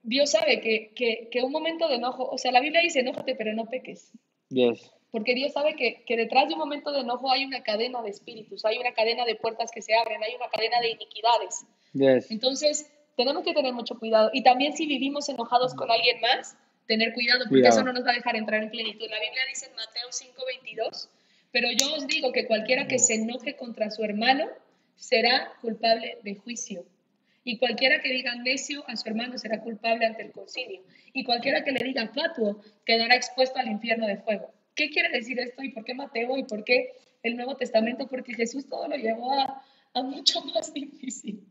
Dios sabe que, que, que un momento de enojo, o sea, la Biblia dice, enójate, pero no peques. Yes. Porque Dios sabe que, que, detrás de un momento de enojo hay una cadena de espíritus, hay una cadena de puertas que se abren, hay una cadena de iniquidades. Entonces, tenemos que tener mucho cuidado. Y también si vivimos enojados con alguien más, tener cuidado, porque eso no nos va a dejar entrar en plenitud. La Biblia dice en Mateo 5:22, pero yo os digo que cualquiera que se enoje contra su hermano será culpable de juicio. Y cualquiera que diga necio a su hermano será culpable ante el concilio. Y cualquiera que le diga fatuo quedará expuesto al infierno de fuego. ¿Qué quiere decir esto y por qué Mateo y por qué el Nuevo Testamento? Porque Jesús todo lo llevó a, mucho más difícil.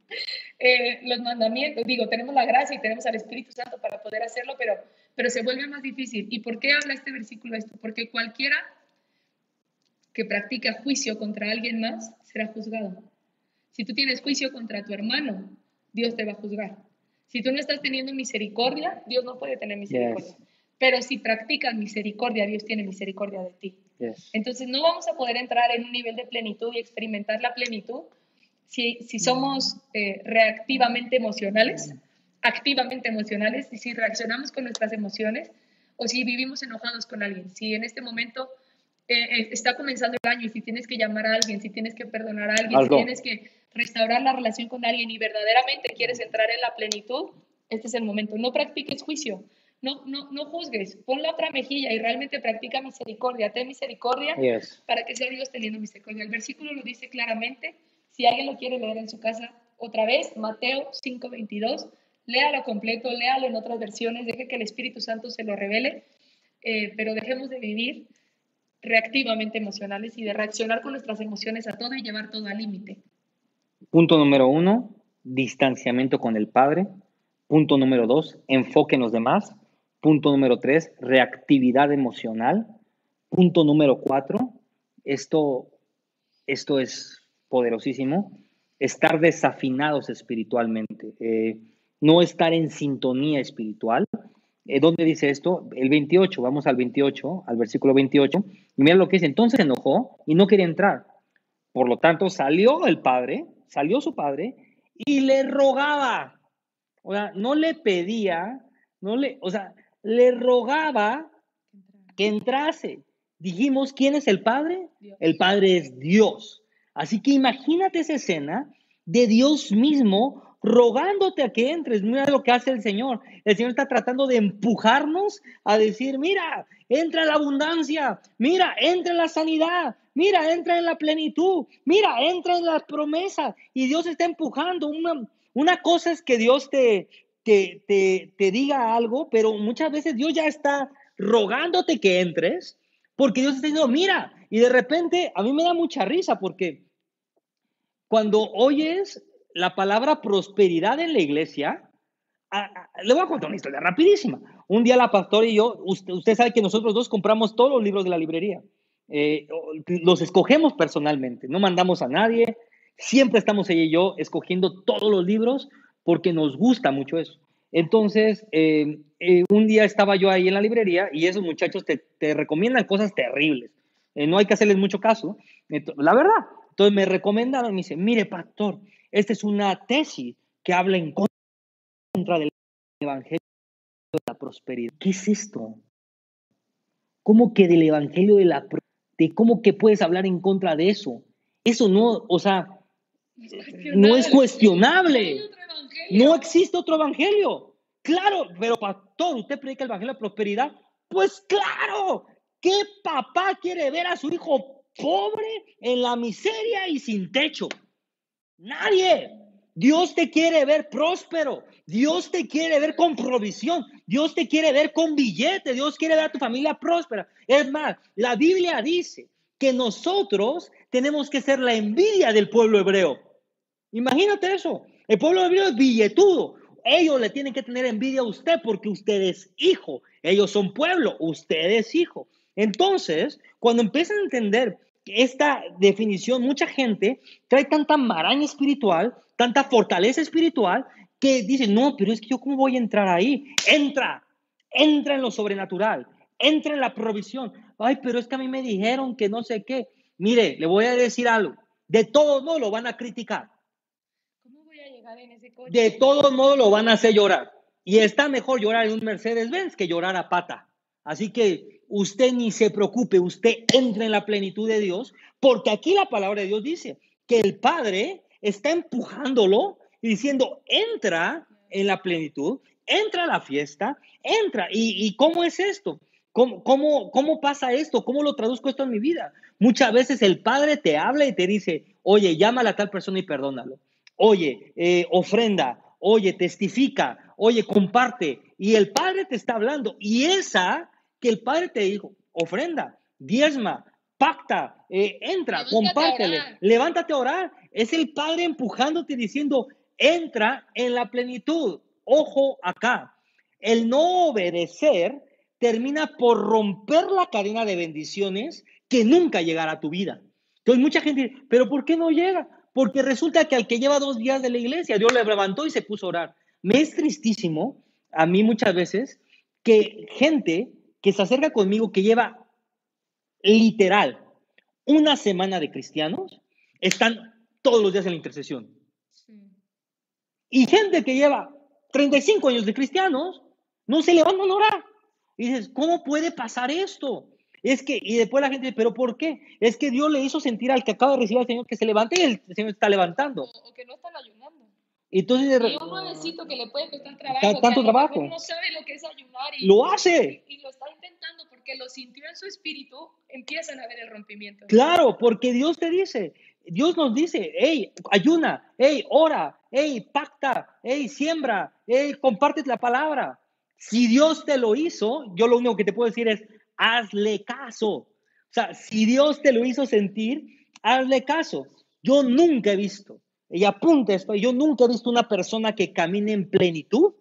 Eh, los mandamientos, digo, tenemos la gracia y tenemos al Espíritu Santo para poder hacerlo, pero, pero se vuelve más difícil. ¿Y por qué habla este versículo esto? Porque cualquiera que practica juicio contra alguien más será juzgado. Si tú tienes juicio contra tu hermano, Dios te va a juzgar. Si tú no estás teniendo misericordia, Dios no puede tener misericordia. Pero si practicas misericordia, Dios tiene misericordia de ti. Entonces no vamos a poder entrar en un nivel de plenitud y experimentar la plenitud si, si somos eh, reactivamente emocionales, activamente emocionales, y si reaccionamos con nuestras emociones o si vivimos enojados con alguien. Si en este momento eh, eh, está comenzando el año y si tienes que llamar a alguien, si tienes que perdonar a alguien, si tienes que restaurar la relación con alguien y verdaderamente quieres entrar en la plenitud, este es el momento. No practiques juicio, no, no, no juzgues, pon la otra mejilla y realmente practica misericordia, ten misericordia para que sea Dios teniendo misericordia. El versículo lo dice claramente, si alguien lo quiere leer en su casa otra vez, Mateo 5:22, léalo completo, léalo en otras versiones, deje que el Espíritu Santo se lo revele, eh, pero dejemos de vivir reactivamente emocionales y de reaccionar con nuestras emociones a todo y llevar todo al límite. Punto número uno, distanciamiento con el Padre. Punto número dos, enfoque en los demás. Punto número tres, reactividad emocional. Punto número cuatro, esto, esto es poderosísimo, estar desafinados espiritualmente, eh, no estar en sintonía espiritual. Eh, ¿Dónde dice esto? El 28, vamos al 28, al versículo 28, y mira lo que dice, entonces se enojó y no quería entrar. Por lo tanto, salió el padre, salió su padre y le rogaba. O sea, no le pedía, no le, o sea, le rogaba que entrase. Dijimos, ¿quién es el Padre? El Padre es Dios. Así que imagínate esa escena de Dios mismo rogándote a que entres. Mira lo que hace el Señor. El Señor está tratando de empujarnos a decir, mira, entra la abundancia, mira, entra la sanidad, mira, entra en la plenitud, mira, entra en las promesas y Dios está empujando. Una, una cosa es que Dios te, te, diga algo, pero muchas veces Dios ya está rogándote que entres, porque Dios está diciendo, mira, y de repente a mí me da mucha risa porque cuando oyes la palabra prosperidad en la iglesia, le voy a contar una historia rapidísima. Un día la pastora y yo, usted, sabe que nosotros dos compramos todos los libros de la librería. Eh, los escogemos personalmente, no mandamos a nadie. Siempre estamos ella y yo escogiendo todos los libros porque nos gusta mucho eso. Entonces, eh, eh, un día estaba yo ahí en la librería y esos muchachos te, te recomiendan cosas terribles. no hay que hacerles mucho caso. la verdad. Entonces me recomendaron y me dice, mire, pastor, esta es una tesis que habla en contra del Evangelio de la prosperidad. ¿Qué es esto? ¿Cómo que del Evangelio de la prosperidad? ¿Cómo que puedes hablar en contra de eso? Eso no, o sea, no es cuestionable. No existe otro Evangelio. Claro, pero pastor, ¿usted predica el Evangelio de prosperidad? Pues claro, ¿qué papá quiere ver a su hijo pobre en la miseria y sin techo? Nadie. Dios te quiere ver próspero. Dios te quiere ver con provisión. Dios te quiere ver con billete. Dios quiere ver a tu familia próspera. Es más, la Biblia dice que nosotros tenemos que ser la envidia del pueblo hebreo. Imagínate eso. El pueblo hebreo es billetudo. Ellos le tienen que tener envidia a usted porque usted es hijo. Ellos son pueblo, usted es hijo. Entonces, cuando empiezan a entender esta definición, mucha gente trae tanta maraña espiritual, tanta fortaleza espiritual, que dice, no, pero es que yo cómo voy a entrar ahí. Entra, entra en lo sobrenatural, entra en la provisión. Ay, pero es que a mí me dijeron que no sé qué. Mire, le voy a decir algo. De todos modos lo van a criticar. ¿Cómo voy a llegar en ese coche? De todos modos lo van a hacer llorar. Y está mejor llorar en un Mercedes-Benz que llorar a pata. Así que usted ni se preocupe, usted entra en la plenitud de Dios, porque aquí la palabra de Dios dice que el Padre está empujándolo y diciendo, entra en la plenitud, entra a la fiesta, entra. ¿Y, cómo es esto? ¿Cómo, cómo, cómo pasa esto? ¿Cómo lo traduzco esto en mi vida? Muchas veces el Padre te habla y te dice, oye, llámala a tal persona y perdónalo. Oye, eh, ofrenda, oye, testifica, oye, comparte. Y el Padre te está hablando. Y esa que el Padre te dijo, ofrenda, diezma, pacta, eh, entra, compártele, levántate a orar. Es el Padre empujándote diciendo, entra en la plenitud. Ojo acá, el no obedecer termina por romper la cadena de bendiciones que nunca llegará a tu vida. Entonces mucha gente dice, pero ¿por qué no llega? Porque resulta que al que lleva dos días de la iglesia, Dios le levantó y se puso a orar. Me es tristísimo, a mí muchas veces, que gente que se acerca conmigo que lleva literal una semana de cristianos, están todos los días en la intercesión. Y gente que lleva 35 años de cristianos, no se levantan a orar. Y dices, ¿cómo puede pasar esto? Es que, y después la gente dice, ¿pero por qué? Es que Dios le hizo sentir al que acaba de recibir al Señor que se levante y el Señor está levantando. O, que no están ayunando. Entonces, y un nuevecito que le puede costar trabajo. Tanto trabajo. No sabe lo que es ayunar. Y, lo hace. Y, lo está intentando porque lo sintió en su espíritu, empiezan a ver el rompimiento. Claro, porque Dios te dice, Dios nos dice, hey, ayuna, hey, ora, hey, pacta, hey, siembra, hey, comparte la palabra. Si Dios te lo hizo, yo lo único que te puedo decir es, hazle caso. O sea, si Dios te lo hizo sentir, hazle caso. Yo nunca he visto, y apunta esto, yo nunca he visto una persona que camine en plenitud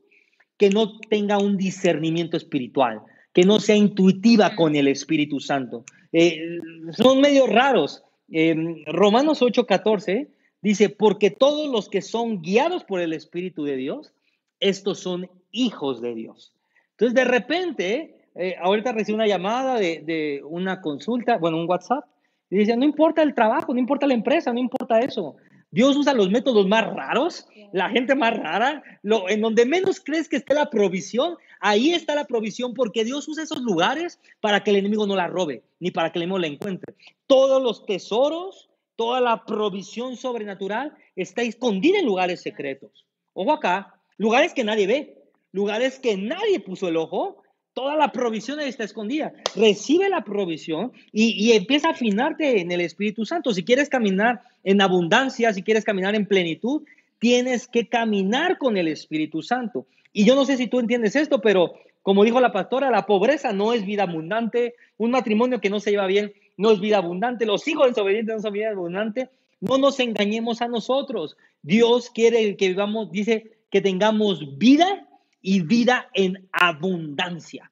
que no tenga un discernimiento espiritual, que no sea intuitiva con el Espíritu Santo. Eh, son medio raros. Eh, Romanos 8:14 dice, porque todos los que son guiados por el Espíritu de Dios, estos son hijos de Dios. Entonces, de repente, eh, ahorita recibo una llamada de, de, una consulta, bueno, un WhatsApp, y dice, no importa el trabajo, no importa la empresa, no importa eso. Dios usa los métodos más raros, la gente más rara, lo, en donde menos crees que esté la provisión, ahí está la provisión porque Dios usa esos lugares para que el enemigo no la robe, ni para que el enemigo la encuentre. Todos los tesoros, toda la provisión sobrenatural está escondida en lugares secretos. Ojo acá, lugares que nadie ve, lugares que nadie puso el ojo, Toda la provisión está escondida. Recibe la provisión y, empieza a afinarte en el Espíritu Santo. Si quieres caminar en abundancia, si quieres caminar en plenitud, tienes que caminar con el Espíritu Santo. Y yo no sé si tú entiendes esto, pero como dijo la pastora, la pobreza no es vida abundante. Un matrimonio que no se lleva bien no es vida abundante. Los hijos desobedientes no son vida abundante. No nos engañemos a nosotros. Dios quiere que vivamos, dice que tengamos vida y vida en abundancia.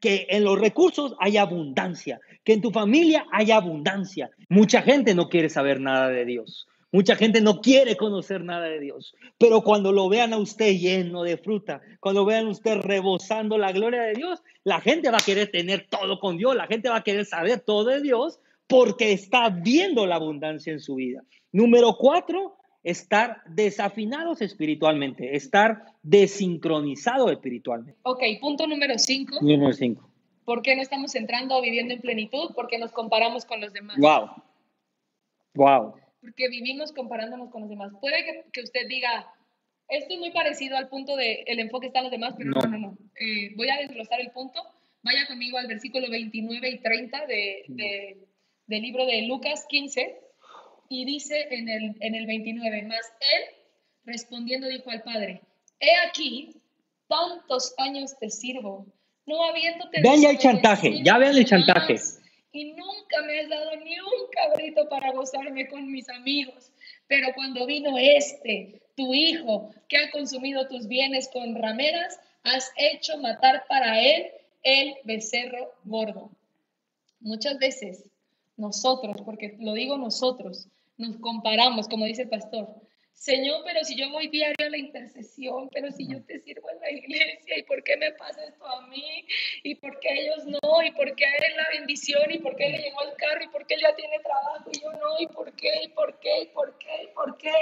Que en los recursos haya abundancia, que en tu familia haya abundancia. Mucha gente no quiere saber nada de Dios. Mucha gente no quiere conocer nada de Dios, pero cuando lo vean a usted lleno de fruta, cuando vean a usted rebosando la gloria de Dios, la gente va a querer tener todo con Dios, la gente va a querer saber todo de Dios porque está viendo la abundancia en su vida. Número cuatro, estar desafinados espiritualmente, estar desincronizado espiritualmente. Ok, punto número cinco. Número cinco. ¿Por qué no estamos entrando o viviendo en plenitud? Porque nos comparamos con los demás. Wow. Wow. Porque vivimos comparándonos con los demás. Puede que, usted diga, esto es muy parecido al punto de el enfoque está en los demás, pero no, no, no. Eh, voy a desglosar el punto. Vaya conmigo al versículo 29 y 30 de, de, del libro de Lucas 15 y dice en el, en el 29, más él respondiendo dijo al padre, he aquí, tantos años te sirvo, no habiéndote... Vean ya el chantaje, ya vean el chantaje. Y nunca me has dado ni un cabrito para gozarme con mis amigos. Pero cuando vino este, tu hijo, que ha consumido tus bienes con rameras, has hecho matar para él el becerro gordo. Muchas veces nosotros, porque lo digo nosotros, nos comparamos, como dice el pastor. Señor, pero si yo voy diario a la intercesión, pero si yo te sirvo en la iglesia, ¿y por qué me pasa esto a mí? ¿Y por qué ellos no? ¿Y por qué él la bendición? ¿Y por qué le llegó el carro? ¿Y por qué él ya tiene trabajo y yo no? ¿Y por qué? ¿Y por qué? ¿Y por qué? ¿Y por qué?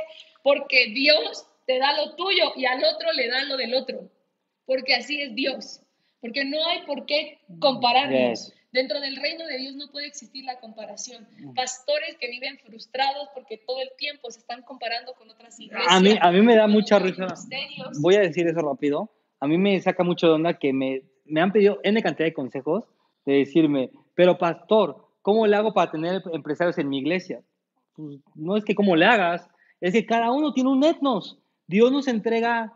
Porque Dios te da lo tuyo y al otro le da lo del otro. Porque así es Dios. Porque no hay por qué compararnos. Dentro del reino de Dios no puede existir la comparación. Pastores que viven frustrados porque todo el tiempo se están comparando con otras iglesias. A mí, a mí me da mucha risa. Voy a decir eso rápido. A mí me saca mucho de onda que me, me han pedido N cantidad de consejos de decirme, pero pastor, ¿cómo le hago para tener empresarios en mi iglesia? Pues, no es que cómo le hagas, es que cada uno tiene un etnos. Dios nos entrega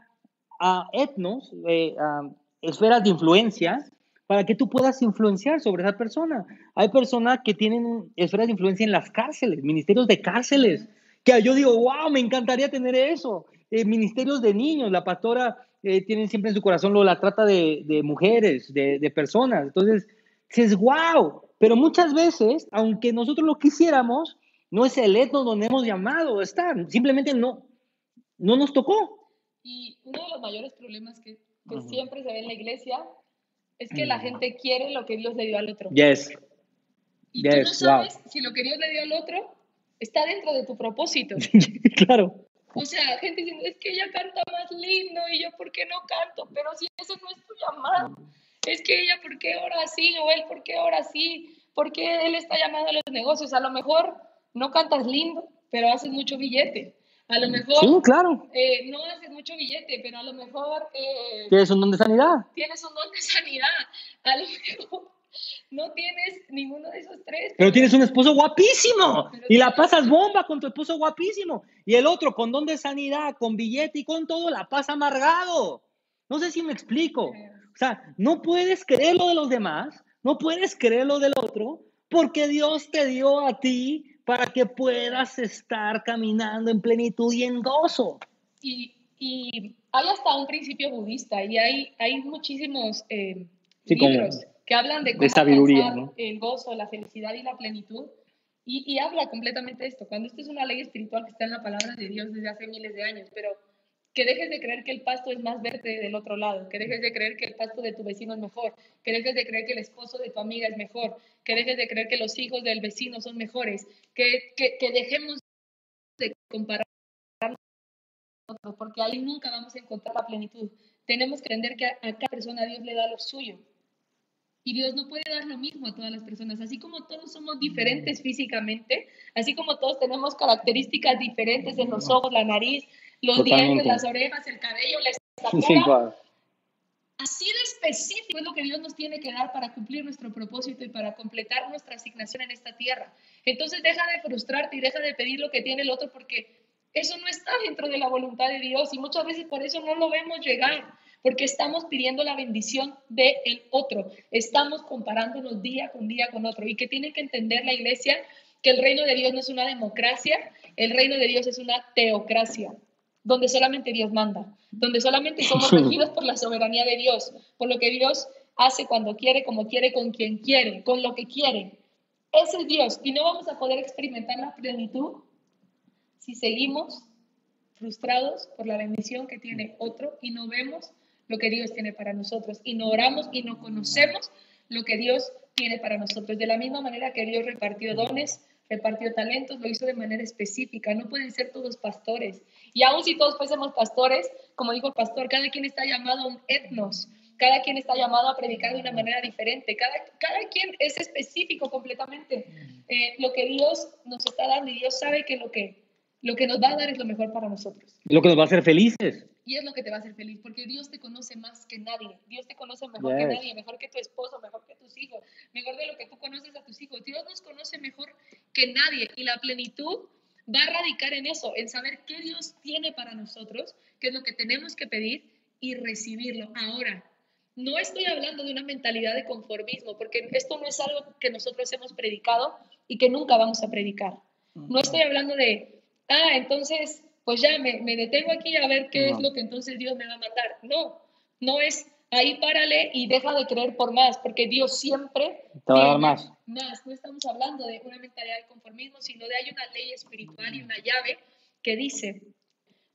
a etnos, eh, a esferas de influencia, para que tú puedas influenciar sobre esa persona. Hay personas que tienen esferas de influencia en las cárceles, ministerios de cárceles, que yo digo, wow, me encantaría tener eso. Eh, ministerios de niños, la pastora eh, tiene siempre en su corazón lo, la trata de, de mujeres, de, de, personas. Entonces, dices, wow, pero muchas veces, aunque nosotros lo quisiéramos, no es el etno donde hemos llamado a estar, simplemente no, no nos tocó. Y uno de los mayores problemas que, que siempre se ve en la iglesia es que la mm. gente quiere lo que Dios le dio al otro. Yes. Y tú no sabes si lo que Dios le dio al otro está dentro de tu propósito. claro. O sea, gente diciendo, es que ella canta más lindo y yo, ¿por qué no canto? Pero si ese no es tu llamado. Es que ella, ¿por qué ahora sí? O él, ¿por qué ahora sí? ¿Por qué él está llamado a los negocios? A lo mejor no cantas lindo, pero haces mucho billete. A lo mejor sí, claro. Eh, no haces mucho billete, pero a lo mejor... Eh, tienes un don de sanidad. Tienes un don de sanidad. A lo mejor no tienes ninguno de esos tres. Pero, tienes un esposo guapísimo y la pasas bomba con tu esposo guapísimo. Y el otro con don de sanidad, con billete y con todo, la pasa amargado. No sé si me explico. O sea, no puedes creer lo de los demás, no puedes creer lo del otro, porque Dios te dio a ti para que puedas estar caminando en plenitud y en gozo. Y, y hay hasta un principio budista y hay, hay muchísimos eh, libros que hablan de cómo de sabiduría, el gozo, la felicidad y la plenitud. Y, y, habla completamente de esto. Cuando esto es una ley espiritual que está en la palabra de Dios desde hace miles de años, pero que dejes de creer que el pasto es más verde del otro lado, que dejes de creer que el pasto de tu vecino es mejor, que dejes de creer que el esposo de tu amiga es mejor, que dejes de creer que los hijos del vecino son mejores, que, que, que dejemos de comparar porque ahí nunca vamos a encontrar la plenitud. Tenemos que entender que a, a cada persona Dios le da lo suyo. Y Dios no puede dar lo mismo a todas las personas. Así como todos somos diferentes físicamente, así como todos tenemos características diferentes en los ojos, la nariz, los dientes, las orejas, el cabello, la estatura. Así de específico es lo que Dios nos tiene que dar para cumplir nuestro propósito y para completar nuestra asignación en esta tierra. Entonces deja de frustrarte y deja de pedir lo que tiene el otro porque eso no está dentro de la voluntad de Dios y muchas veces por eso no lo vemos llegar, porque estamos pidiendo la bendición del el otro, estamos comparándonos día con día con otro y que tiene que entender la iglesia que el reino de Dios no es una democracia, el reino de Dios es una teocracia donde solamente Dios manda, donde solamente somos regidos por la soberanía de Dios, por lo que Dios hace cuando quiere, como quiere, con quien quiere, con lo que quiere. Ese es Dios y no vamos a poder experimentar la plenitud si seguimos frustrados por la bendición que tiene otro y no vemos lo que Dios tiene para nosotros y no oramos y no conocemos lo que Dios tiene para nosotros. De la misma manera que Dios repartió dones, repartió talentos, lo hizo de manera específica. No pueden ser todos pastores. Y aun si todos fuésemos pastores, como dijo el pastor, cada quien está llamado a un etnos, cada quien está llamado a predicar de una manera diferente, cada, cada quien es específico completamente. Eh, lo que Dios nos está dando y Dios sabe que lo que lo que nos va a dar es lo mejor para nosotros. Lo que nos va a hacer felices. Y es lo que te va a hacer feliz, porque Dios te conoce más que nadie. Dios te conoce mejor que nadie, mejor que tu esposo, mejor que tus hijos, mejor de lo que tú conoces a tus hijos. Dios nos conoce mejor que nadie y la plenitud va a radicar en eso, en saber qué Dios tiene para nosotros, qué es lo que tenemos que pedir y recibirlo. Ahora, no estoy hablando de una mentalidad de conformismo, porque esto no es algo que nosotros hemos predicado y que nunca vamos a predicar. No estoy hablando de ah, entonces, pues ya me, detengo aquí a ver qué es lo que entonces Dios me va a mandar. No, no es ahí párale y deja de creer por más, porque Dios siempre te va a dar más. Más, no estamos hablando de una mentalidad de conformismo, sino de hay una ley espiritual y una llave que dice,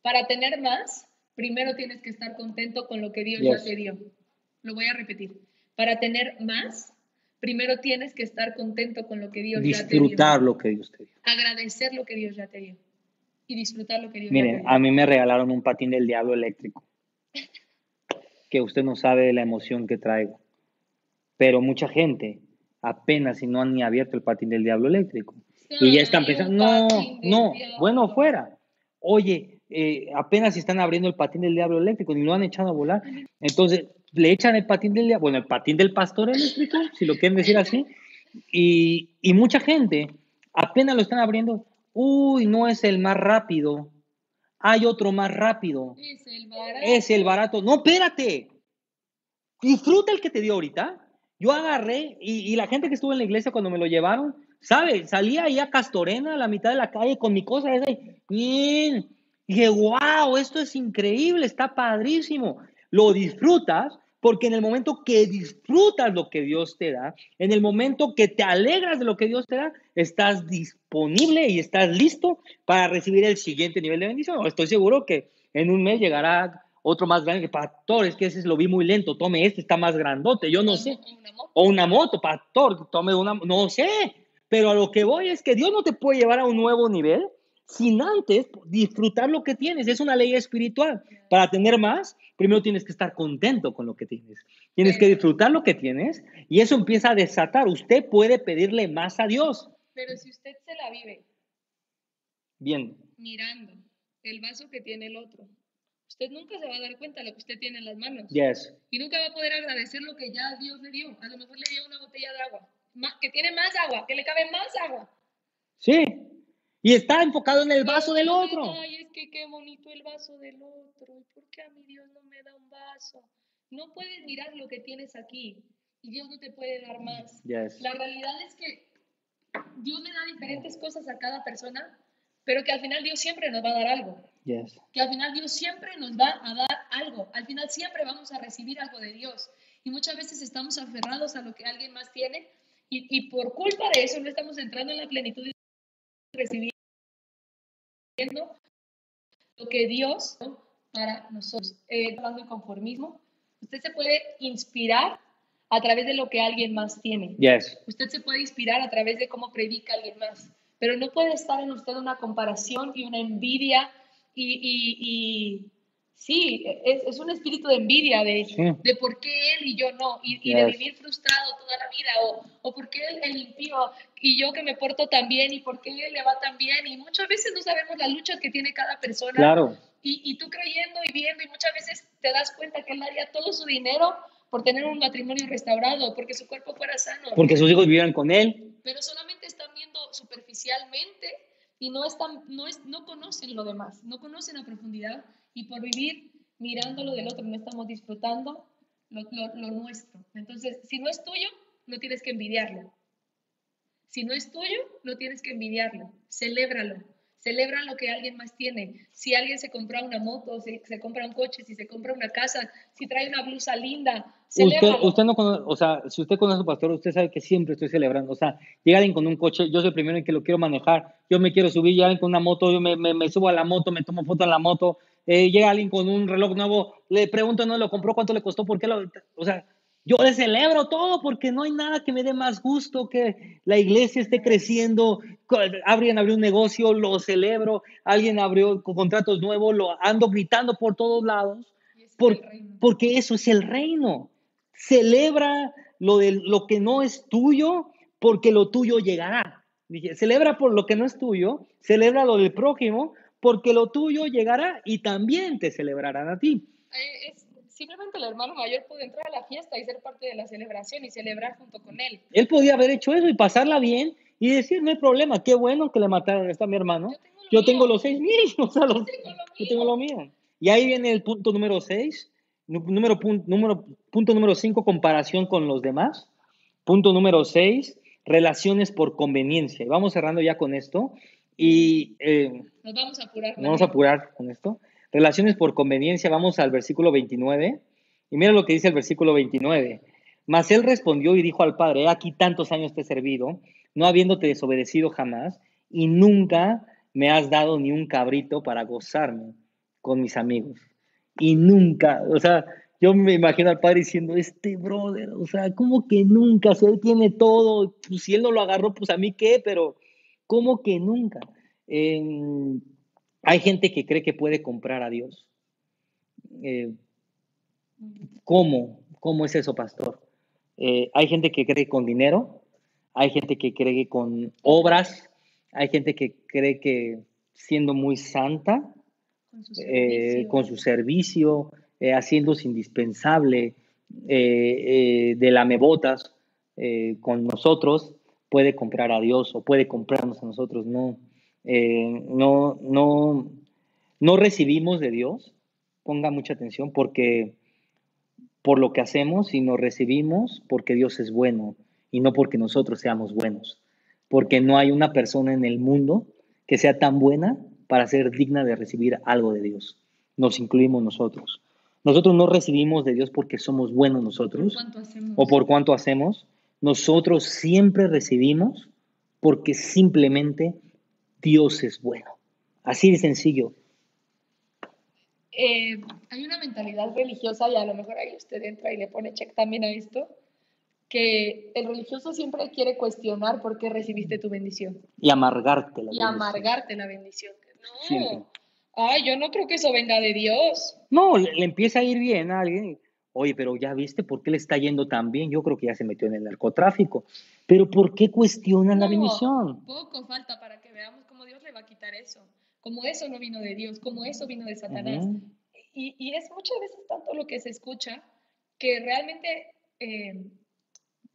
para tener más, primero tienes que estar contento con lo que Dios ya te dio. Lo voy a repetir. Para tener más, primero tienes que estar contento con lo que Dios ya te dio. Disfrutar lo que Dios te dio. Agradecer lo que Dios ya te dio y disfrutar lo que Dios Miren, a mí me regalaron un patín del diablo eléctrico. que usted no sabe de la emoción que traigo. Pero mucha gente apenas si no han ni abierto el patín del diablo eléctrico. y ya están pensando, no, no, bueno, fuera. Oye, eh, apenas si están abriendo el patín del diablo eléctrico, ni lo han echado a volar. Entonces, le echan el patín del diablo, bueno, el patín del pastor eléctrico, si lo quieren decir así. Y, y mucha gente apenas lo están abriendo, Uy, no es el más rápido. Hay otro más rápido. Es el barato. Es el barato. No, espérate. Disfruta el que te dio ahorita. Yo agarré y, la gente que estuvo en la iglesia cuando me lo llevaron, ¿sabe? Salía ahí a Castorena, a la mitad de la calle, con mi cosa esa. Bien. Y dije, wow, esto es increíble, está padrísimo. Lo disfrutas porque en el momento que disfrutas lo que Dios te da, en el momento que te alegras de lo que Dios te da, estás disponible y estás listo para recibir el siguiente nivel de bendición. Estoy seguro que en un mes llegará otro más grande que pastor, es que ese lo vi muy lento, tome este, está más grandote, yo no sé. O una moto, pastor, tome una, no sé. Pero a lo que voy es que Dios no te puede llevar a un nuevo nivel sin antes disfrutar lo que tienes. Es una ley espiritual. Para tener más, primero tienes que estar contento con lo que tienes. Tienes que disfrutar lo que tienes y eso empieza a desatar. Usted puede pedirle más a Dios. Pero si usted se la vive bien mirando el vaso que tiene el otro, usted nunca se va a dar cuenta de lo que usted tiene en las manos. Yes. Y nunca va a poder agradecer lo que ya Dios le dio. A lo mejor le dio una botella de agua, que tiene más agua, que le cabe más agua. Sí, y está enfocado en el vaso del otro. Ay, es que qué bonito el vaso del otro. ¿Y por qué a mi Dios no me da un vaso? No puedes mirar lo que tienes aquí y Dios no te puede dar más. La realidad es que Dios le da diferentes cosas a cada persona, pero que al final Dios siempre nos va a dar algo. Que al final Dios siempre nos va a dar algo. Al final siempre vamos a recibir algo de Dios. Y muchas veces estamos aferrados a lo que alguien más tiene y, y por culpa de eso no estamos entrando en la plenitud de recibir lo que Dios para nosotros. Eh, hablando de conformismo, usted se puede inspirar a través de lo que alguien más tiene. Yes. Usted se puede inspirar a través de cómo predica alguien más, pero no puede estar en usted una comparación y una envidia y Sí, es, es, un espíritu de envidia de, de por qué él y yo no, y, de vivir frustrado toda la vida, o, o por qué él, el impío y yo que me porto tan bien, y por qué él le va tan bien, y muchas veces no sabemos las luchas que tiene cada persona. Claro. Y, y tú creyendo y viendo, y muchas veces te das cuenta que él daría todo su dinero por tener un matrimonio restaurado, porque su cuerpo fuera sano. Porque sus hijos vivieran con él. Pero solamente están viendo superficialmente y no, están, no, es, no conocen lo demás, no conocen a profundidad y por vivir mirando lo del otro no estamos disfrutando lo, lo, lo nuestro. Entonces, si no es tuyo, no tienes que envidiarlo. Si no es tuyo, no tienes que envidiarlo. Celébralo. Celebra lo que alguien más tiene. Si alguien se compra una moto, si se compra un coche, si se compra una casa, si trae una blusa linda, usted, usted no conoce, o sea, si usted conoce a su pastor, usted sabe que siempre estoy celebrando. O sea, llega alguien con un coche, yo soy el primero en que lo quiero manejar, yo me quiero subir, llega alguien con una moto, yo me, me, me subo a la moto, me tomo foto en la moto, eh, llega alguien con un reloj nuevo, le pregunto, ¿no lo compró? ¿Cuánto le costó? ¿Por qué lo...? O sea, yo le celebro todo porque no hay nada que me dé más gusto que la iglesia esté creciendo. Alguien abrió un negocio, lo celebro. Alguien abrió contratos nuevos, lo ando gritando por todos lados. Por, porque eso es el reino. Celebra lo, de, lo que no es tuyo porque lo tuyo llegará. Dije, celebra por lo que no es tuyo, celebra lo del prójimo porque lo tuyo llegará y también te celebrarán a ti. Eh, es simplemente el hermano mayor puede entrar a la fiesta y ser parte de la celebración y celebrar junto con él. Él podía haber hecho eso y pasarla bien y decir, no hay problema, qué bueno que le mataron a mi hermano. Yo tengo, los seis mil, o sea, los, yo tengo lo mío. Y ahí viene el punto número seis, número, punto, número, punto número cinco, comparación con los demás. Punto número seis, relaciones por conveniencia. Y vamos cerrando ya con esto. Y eh, nos vamos a apurar. Vamos a apurar con esto. Relaciones por conveniencia, vamos al versículo 29. Y mira lo que dice el versículo 29. Mas él respondió y dijo al padre, aquí tantos años te he servido, no habiéndote desobedecido jamás, y nunca me has dado ni un cabrito para gozarme con mis amigos. Y nunca, o sea, yo me imagino al padre diciendo, este brother, o sea, ¿cómo que nunca? Si él tiene todo, pues si él no lo agarró, pues a mí qué, pero ¿cómo que nunca? Eh, hay gente que cree que puede comprar a Dios. Eh, ¿Cómo? ¿Cómo es eso, pastor? Eh, hay gente que cree con dinero, hay gente que cree con obras, hay gente que cree que siendo muy santa, con su servicio, eh, haciéndose indispensable, de lamebotas con nosotros, puede comprar a Dios o puede comprarnos a nosotros. No, eh, no, no, no recibimos de Dios, ponga mucha atención, porque por lo que hacemos, sino recibimos porque Dios es bueno y no porque nosotros seamos buenos. Porque no hay una persona en el mundo que sea tan buena para ser digna de recibir algo de Dios. Nos incluimos nosotros. Nosotros no recibimos de Dios porque somos buenos nosotros o por cuánto hacemos. Nosotros siempre recibimos porque simplemente Dios es bueno. Así de sencillo. Eh, hay una mentalidad religiosa, y a lo mejor ahí usted entra y le pone check también a esto, que el religioso siempre quiere cuestionar por qué recibiste tu bendición. Y amargarte la y bendición. amargarte la bendición. No. Ay, yo no creo que eso venga de Dios. No, le, empieza a ir bien a alguien. Oye, pero ya viste por qué le está yendo tan bien. Yo creo que ya se metió en el narcotráfico. Pero ¿por qué cuestionan la bendición? Poco falta para que veamos va a quitar eso. Como eso no vino de Dios, como eso vino de Satanás. y, y, es muchas veces tanto lo que se escucha que realmente eh,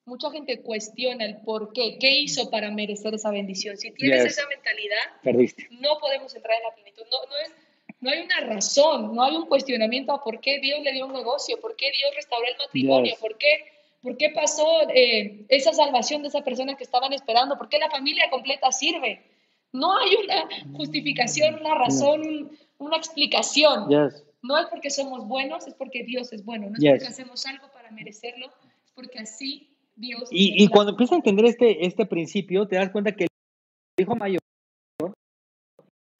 mucha gente cuestiona el por qué, qué hizo para merecer esa bendición. Si tienes esa mentalidad, no podemos entrar en la plenitud. No, no, es, no hay una razón, no hay un cuestionamiento a por qué Dios le dio un negocio, por qué Dios restauró el matrimonio, por qué, por qué pasó eh, esa salvación de esa persona que estaban esperando, por qué la familia completa sirve. No hay una justificación, una razón, una explicación. No es porque somos buenos, es porque Dios es bueno. No es porque hacemos algo para merecerlo, es porque así Dios. Y, y cuando empiezas a entender este, este principio, te das cuenta que el hijo mayor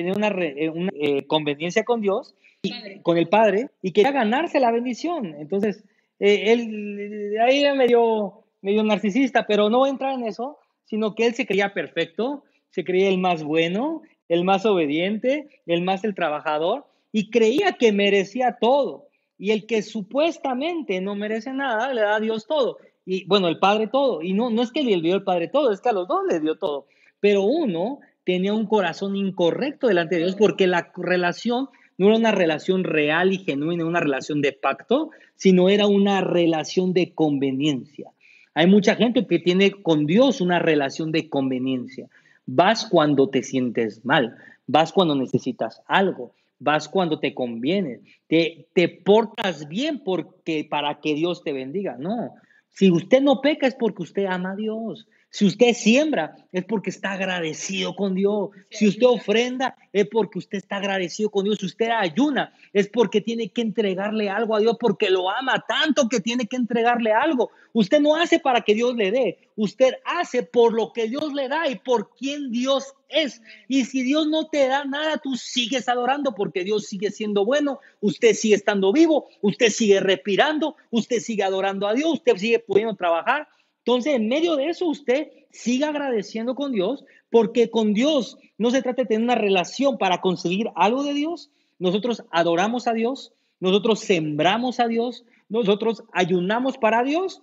tiene una, eh, una eh, conveniencia con Dios, y, con el Padre, y quería ganarse la bendición. Entonces, eh, él ahí era medio, medio narcisista, pero no entra en eso, sino que él se creía perfecto, se creía el más bueno, el más obediente, el más el trabajador, y creía que merecía todo. Y el que supuestamente no merece nada, le da a Dios todo. Y bueno, el Padre todo. Y no, no es que le dio el Padre todo, es que a los dos le dio todo. Pero uno tenía un corazón incorrecto delante de Dios porque la relación no era una relación real y genuina, una relación de pacto, sino era una relación de conveniencia. Hay mucha gente que tiene con Dios una relación de conveniencia. Vas cuando te sientes mal, vas cuando necesitas algo, vas cuando te conviene, te, te portas bien porque para que Dios te bendiga. No, si usted no peca es porque usted ama a Dios. Si usted siembra, es porque está agradecido con Dios. Si usted ofrenda, es porque usted está agradecido con Dios. Si usted ayuna, es porque tiene que entregarle algo a Dios, porque lo ama tanto que tiene que entregarle algo. Usted no hace para que Dios le dé, usted hace por lo que Dios le da y por quien Dios es. Y si Dios no te da nada, tú sigues adorando porque Dios sigue siendo bueno, usted sigue estando vivo, usted sigue respirando, usted sigue adorando a Dios, usted sigue pudiendo trabajar entonces, en medio de eso, usted siga agradeciendo con Dios, porque con Dios no se trata de tener una relación para conseguir algo de Dios. Nosotros adoramos a Dios, nosotros sembramos a Dios, nosotros ayunamos para Dios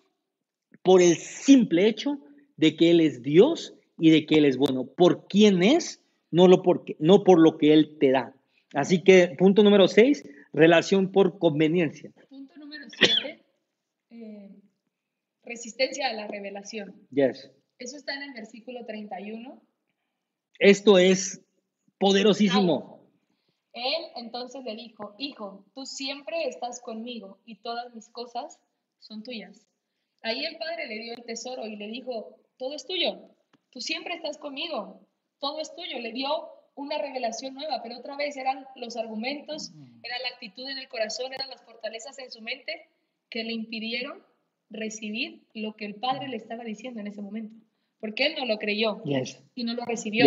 por el simple hecho de que Él es Dios y de que Él es bueno. Por quién es, no, lo por, no por lo que Él te da. Así que punto número seis, relación por conveniencia. Punto número siete. Eh, Resistencia a la revelación. Yes. Eso está en el versículo 31. Esto es poderosísimo. Él entonces le dijo, hijo, tú siempre estás conmigo y todas mis cosas son tuyas. Ahí el padre le dio el tesoro y le dijo, todo es tuyo, tú siempre estás conmigo, todo es tuyo. Le dio una revelación nueva, pero otra vez eran los argumentos, era la actitud en el corazón, eran las fortalezas en su mente que le impidieron recibir lo que el padre le estaba diciendo en ese momento, porque él no lo creyó y no lo recibió.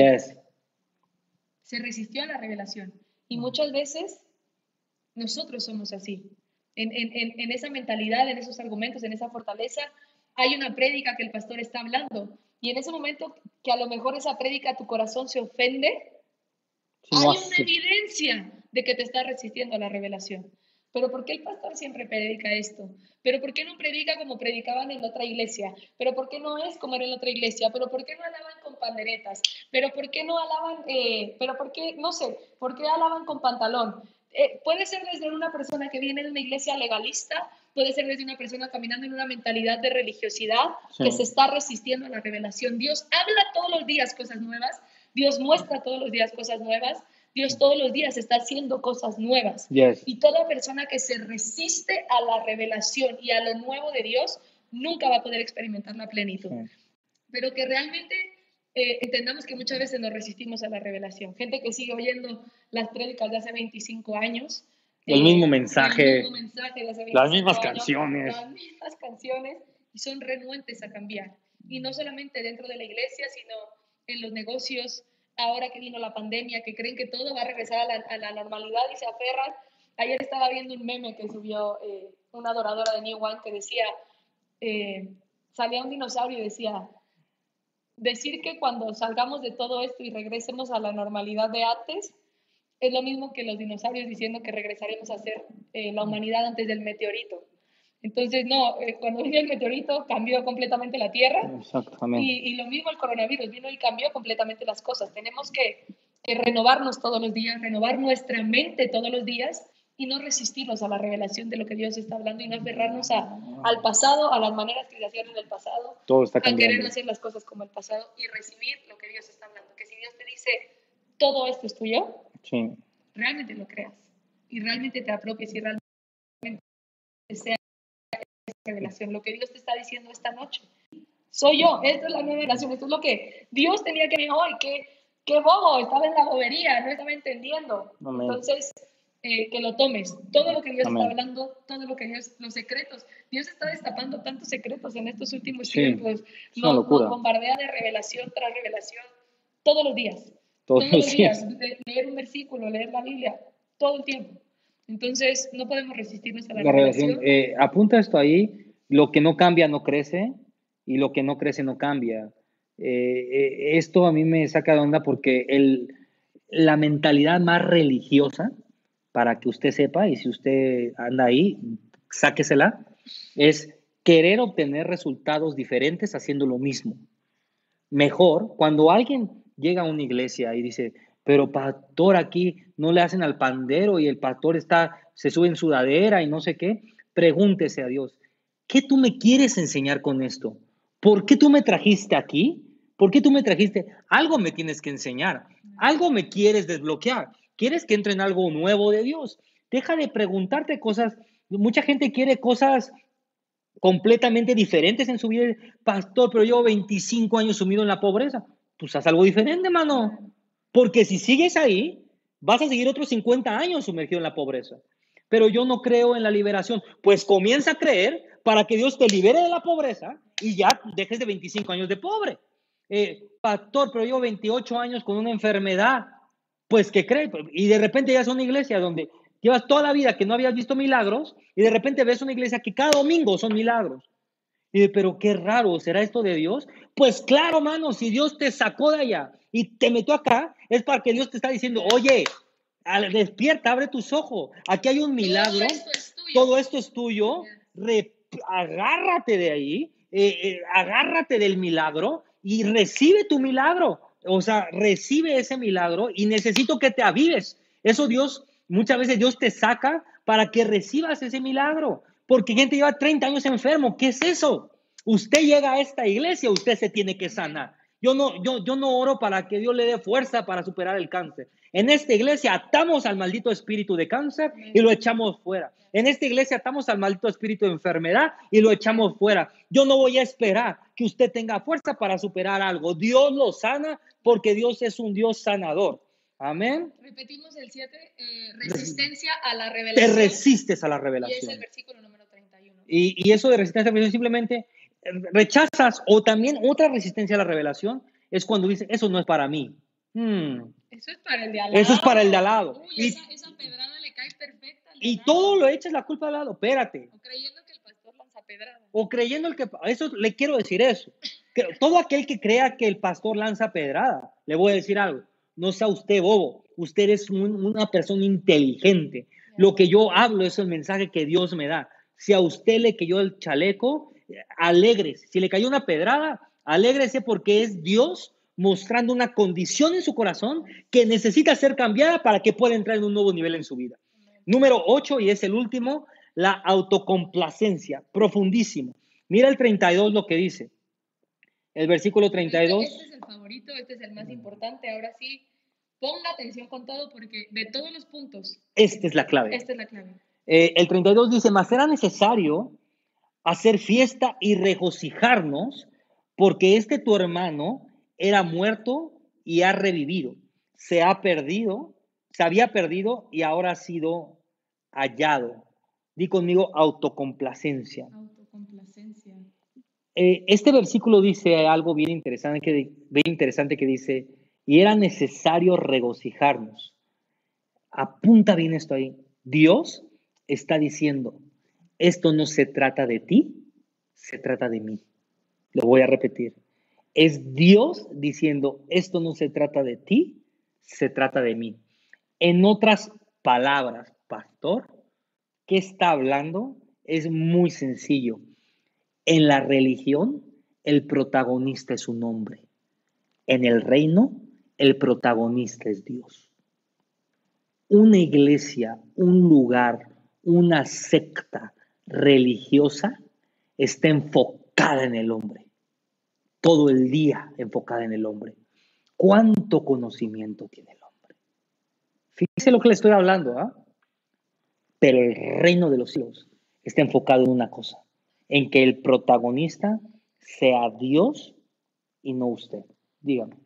Se resistió a la revelación. Y muchas veces nosotros somos así. En, en, esa mentalidad, en esos argumentos, en esa fortaleza, hay una prédica que el pastor está hablando. Y en ese momento que a lo mejor esa prédica tu corazón se ofende, hay una evidencia de que te está resistiendo a la revelación. Pero ¿por qué el pastor siempre predica esto? ¿Pero por qué no predica como predicaban en otra iglesia? ¿Pero por qué no es como era en otra iglesia? ¿Pero por qué no alaban con panderetas? ¿Pero por qué no alaban, eh, pero por qué, no sé, por qué alaban con pantalón? Eh, puede ser desde una persona que viene de una iglesia legalista, puede ser desde una persona caminando en una mentalidad de religiosidad que se está resistiendo a la revelación. Dios habla todos los días cosas nuevas, Dios muestra todos los días cosas nuevas, Dios todos los días está haciendo cosas nuevas. Y toda persona que se resiste a la revelación y a lo nuevo de Dios nunca va a poder experimentar la plenitud. Pero que realmente eh, entendamos que muchas veces nos resistimos a la revelación. Gente que sigue oyendo las prédicas de hace 25 años. El mismo mensaje. El mismo mensaje de hace 25 las mismas canciones. Las mismas canciones y son renuentes a cambiar. Y no solamente dentro de la iglesia, sino en los negocios, ahora que vino la pandemia, que creen que todo va a regresar a la, normalidad y se aferran. Ayer estaba viendo un meme que subió eh, una adoradora de New One que decía, eh, salía un dinosaurio y decía, decir que cuando salgamos de todo esto y regresemos a la normalidad de antes, es lo mismo que los dinosaurios diciendo que regresaremos a ser eh, la humanidad antes del meteorito. Entonces, no, eh, cuando vino el meteorito cambió completamente la Tierra. Exactamente. Y, lo mismo el coronavirus, vino y cambió completamente las cosas. Tenemos que, renovarnos todos los días, renovar nuestra mente todos los días y no resistirnos a la revelación de lo que Dios está hablando y no aferrarnos a, al pasado, a las maneras que se hacían en el pasado, Todo está a querer hacer las cosas como el pasado y recibir lo que Dios está hablando. Que si Dios te dice, todo esto es tuyo, sí. realmente lo creas y realmente te apropies y realmente sea revelación, lo que Dios te está diciendo esta noche. Soy yo, esta es la revelación, esto es lo que Dios tenía que ver hoy, qué, qué bobo, estaba en la bobería, no estaba entendiendo. Entonces, eh, que lo tomes, todo lo que Dios está hablando, todo lo que Dios, los secretos, Dios está destapando tantos secretos en estos últimos tiempos, nos, bombardea de revelación tras revelación, todos los días. Todos, los días, leer un versículo, leer la Biblia, todo el tiempo. Entonces, no podemos resistirnos a la, revelación. Eh, apunta esto ahí, lo que no cambia no crece y lo que no crece no cambia. Eh, eh, esto a mí me saca de onda porque el, la mentalidad más religiosa, para que usted sepa, y si usted anda ahí, sáquesela, es querer obtener resultados diferentes haciendo lo mismo. Mejor, cuando alguien llega a una iglesia y dice, pero pastor, aquí no le hacen al pandero y el pastor está, se sube en sudadera y no sé qué. Pregúntese a Dios, ¿qué tú me quieres enseñar con esto? ¿Por qué tú me trajiste aquí? ¿Por qué tú me trajiste? Algo me tienes que enseñar, algo me quieres desbloquear. ¿Quieres que entre en algo nuevo de Dios? Deja de preguntarte cosas. Mucha gente quiere cosas completamente diferentes en su vida. Pastor, pero llevo 25 años sumido en la pobreza. Pues haz algo diferente, mano. Porque si sigues ahí, vas a seguir otros 50 años sumergido en la pobreza. Pero yo no creo en la liberación. Pues comienza a creer para que Dios te libere de la pobreza y ya dejes de 25 años de pobre. Eh, pastor, pero llevo 28 años con una enfermedad. Pues que cree. Y de repente ya es una iglesia donde llevas toda la vida que no habías visto milagros y de repente ves una iglesia que cada domingo son milagros. Y pero qué raro, ¿será esto de Dios? Pues claro, mano, si Dios te sacó de allá y te metió acá, es para que Dios te está diciendo, oye, despierta, abre tus ojos, aquí hay un milagro, todo esto es tuyo, agárrate de ahí, eh, eh, agárrate del milagro y recibe tu milagro, o sea, recibe ese milagro y necesito que te avives. Eso Dios, muchas veces Dios te saca para que recibas ese milagro, porque gente lleva 30 años enfermo, ¿qué es eso? Usted llega a esta iglesia, usted se tiene que sanar. Yo no, yo, yo no oro para que Dios le dé fuerza para superar el cáncer. En esta iglesia atamos al maldito espíritu de cáncer y lo echamos fuera. En esta iglesia atamos al maldito espíritu de enfermedad y lo echamos fuera. Yo no voy a esperar que usted tenga fuerza para superar algo. Dios lo sana porque Dios es un Dios sanador. Amén. Repetimos el 7, eh, resistencia a la revelación. Te resistes a la revelación. Y es el versículo número 31. Y, y eso de resistencia a la revelación simplemente rechazas o también otra resistencia a la revelación es cuando dices, eso no es para mí. Hmm. Eso es para el de al lado. Eso es para el de al lado. y, esa, pedrada le cae perfecta. Y todo lo echas la culpa al lado, espérate. O creyendo que el pastor lanza pedrada. O creyendo el que, eso le quiero decir eso. Que todo aquel que crea que el pastor lanza pedrada, le voy a decir algo, no sea usted bobo, usted es una persona inteligente. Lo que yo hablo es el mensaje que Dios me da. Si a usted le cayó el chaleco, alegres. Si le cayó una pedrada, alégrese porque es Dios mostrando una condición en su corazón que necesita ser cambiada para que pueda entrar en un nuevo nivel en su vida. Número 8, y es el último, la autocomplacencia, profundísimo. Mira el 32 lo que dice. El versículo 32. Este, este es el favorito, este es el más importante. Ahora sí, ponga atención con todo porque de todos los puntos. Esta es la clave. Esta es la clave. Eh, el 32 dice, más era necesario hacer fiesta y regocijarnos, porque este tu hermano era muerto y ha revivido, se ha perdido, se había perdido y ahora ha sido hallado. Di conmigo autocomplacencia. Autocomplacencia. Eh, este versículo dice algo bien interesante, que, bien interesante que dice, y era necesario regocijarnos. Apunta bien esto ahí. Dios está diciendo, esto no se trata de ti, se trata de mí. Lo voy a repetir. Es Dios diciendo, esto no se trata de ti, se trata de mí. En otras palabras, pastor, ¿qué está hablando? Es muy sencillo. En la religión, el protagonista es un hombre. En el reino, el protagonista es Dios. Una iglesia, un lugar, una secta, religiosa está enfocada en el hombre, todo el día enfocada en el hombre. ¿Cuánto conocimiento tiene el hombre? Fíjese lo que le estoy hablando, ¿ah? Pero el reino de los cielos está enfocado en una cosa, en que el protagonista sea Dios y no usted. Dígame.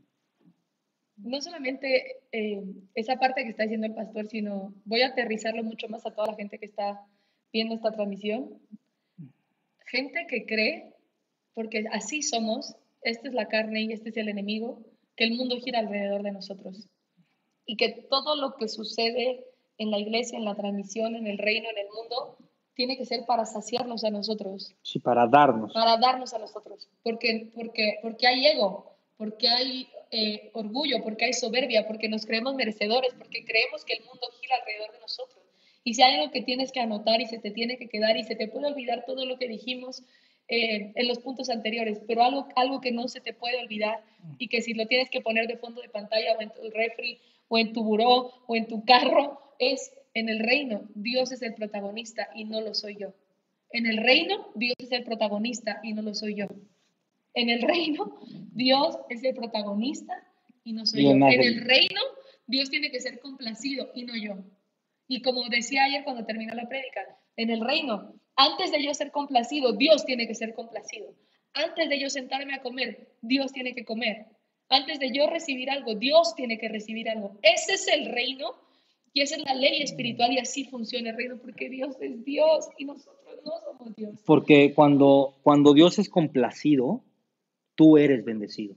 No solamente eh, esa parte que está diciendo el pastor, sino voy a aterrizarlo mucho más a toda la gente que está viendo esta transmisión, gente que cree, porque así somos, esta es la carne y este es el enemigo, que el mundo gira alrededor de nosotros y que todo lo que sucede en la iglesia, en la transmisión, en el reino, en el mundo, tiene que ser para saciarnos a nosotros. Sí, para darnos. Para darnos a nosotros. Porque, porque, porque hay ego, porque hay eh, orgullo, porque hay soberbia, porque nos creemos merecedores, porque creemos que el mundo gira alrededor de nosotros. Y si hay algo que tienes que anotar y se te tiene que quedar y se te puede olvidar todo lo que dijimos eh, en los puntos anteriores, pero algo, algo que no se te puede olvidar y que si lo tienes que poner de fondo de pantalla o en tu refri o en tu buró o en tu carro, es en el reino. Dios es el protagonista y no lo soy yo. En el reino, Dios es el protagonista y no lo soy yo. En el reino, Dios es el protagonista y no soy yo. En el reino, Dios tiene que ser complacido y no yo. Y como decía ayer cuando terminó la prédica, en el reino, antes de yo ser complacido, Dios tiene que ser complacido. Antes de yo sentarme a comer, Dios tiene que comer. Antes de yo recibir algo, Dios tiene que recibir algo. Ese es el reino y esa es la ley espiritual y así funciona el reino porque Dios es Dios y nosotros no somos Dios. Porque cuando, cuando Dios es complacido, tú eres bendecido.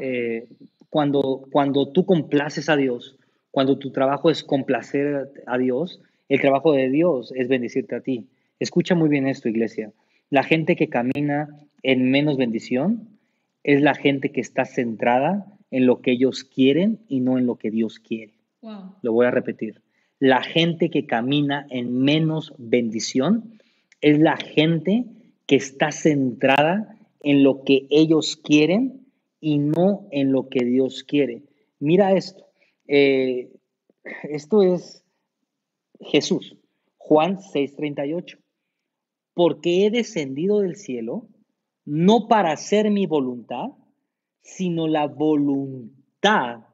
Eh, cuando, cuando tú complaces a Dios, cuando tu trabajo es complacer a Dios, el trabajo de Dios es bendecirte a ti. Escucha muy bien esto, iglesia. La gente que camina en menos bendición es la gente que está centrada en lo que ellos quieren y no en lo que Dios quiere. Lo voy a repetir. La gente que camina en menos bendición es la gente que está centrada en lo que ellos quieren y no en lo que Dios quiere. Mira esto. Eh, esto es Jesús. Juan 6:38. Porque he descendido del cielo no para hacer mi voluntad, sino la voluntad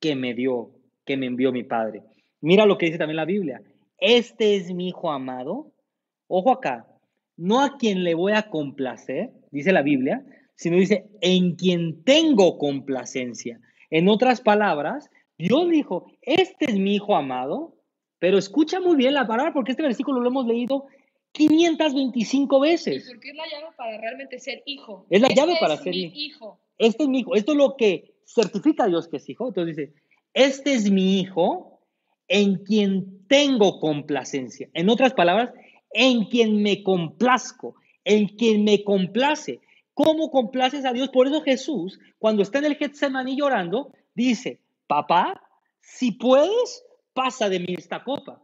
que me dio, que me envió mi Padre. Mira lo que dice también la Biblia. Este es mi Hijo amado. Ojo acá, no a quien le voy a complacer, dice la Biblia, sino dice en quien tengo complacencia. En otras palabras, Dios dijo, este es mi Hijo amado, pero escucha muy bien la palabra porque este versículo lo hemos leído 525 veces. Porque es la llave para realmente ser hijo. Es la llave para ser hijo. Este es mi hijo. Esto es lo que certifica a Dios que es hijo. Entonces dice, este es mi hijo en quien tengo complacencia. En otras palabras, en quien me complazco, en quien me complace. ¿Cómo complaces a Dios? Por eso Jesús, cuando está en el Getsemaní llorando, dice, papá, si puedes, pasa de mí esta copa,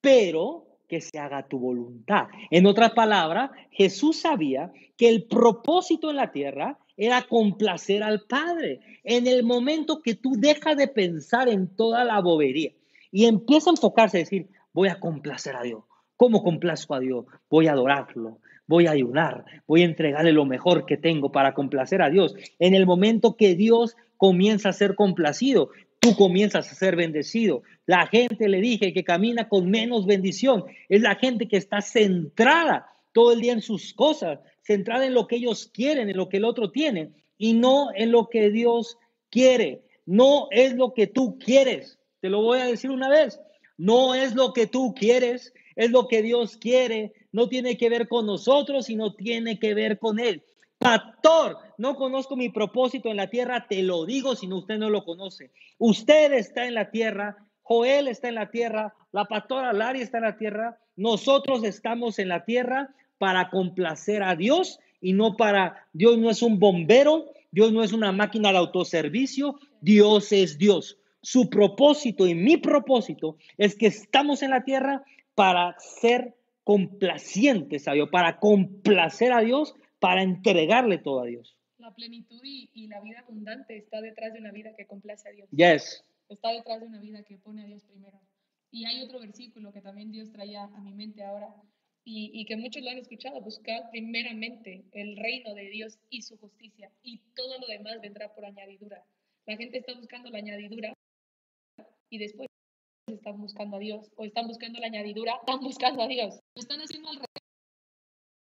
pero que se haga tu voluntad. En otras palabras, Jesús sabía que el propósito en la tierra era complacer al Padre. En el momento que tú dejas de pensar en toda la bobería y empieza a enfocarse a decir, voy a complacer a Dios. ¿Cómo complazco a Dios? Voy a adorarlo, voy a ayunar, voy a entregarle lo mejor que tengo para complacer a Dios. En el momento que Dios comienza a ser complacido, tú comienzas a ser bendecido. La gente, le dije, que camina con menos bendición, es la gente que está centrada todo el día en sus cosas, centrada en lo que ellos quieren, en lo que el otro tiene, y no en lo que Dios quiere. No es lo que tú quieres. Te lo voy a decir una vez. No es lo que tú quieres, es lo que Dios quiere. No tiene que ver con nosotros, sino tiene que ver con Él. Pastor, no conozco mi propósito en la tierra, te lo digo si no usted no lo conoce. Usted está en la tierra, Joel está en la tierra, la pastora Lari está en la tierra, nosotros estamos en la tierra para complacer a Dios y no para, Dios no es un bombero, Dios no es una máquina de autoservicio, Dios es Dios. Su propósito y mi propósito es que estamos en la tierra para ser complacientes a Dios, para complacer a Dios para entregarle todo a Dios. La plenitud y, la vida abundante está detrás de una vida que complace a Dios. Yes. Está detrás de una vida que pone a Dios primero. Y hay otro versículo que también Dios traía a mi mente ahora y, y, que muchos lo han escuchado, buscar primeramente el reino de Dios y su justicia y todo lo demás vendrá por añadidura. La gente está buscando la añadidura y después están buscando a Dios o están buscando la añadidura, están buscando a Dios. Lo están haciendo al revés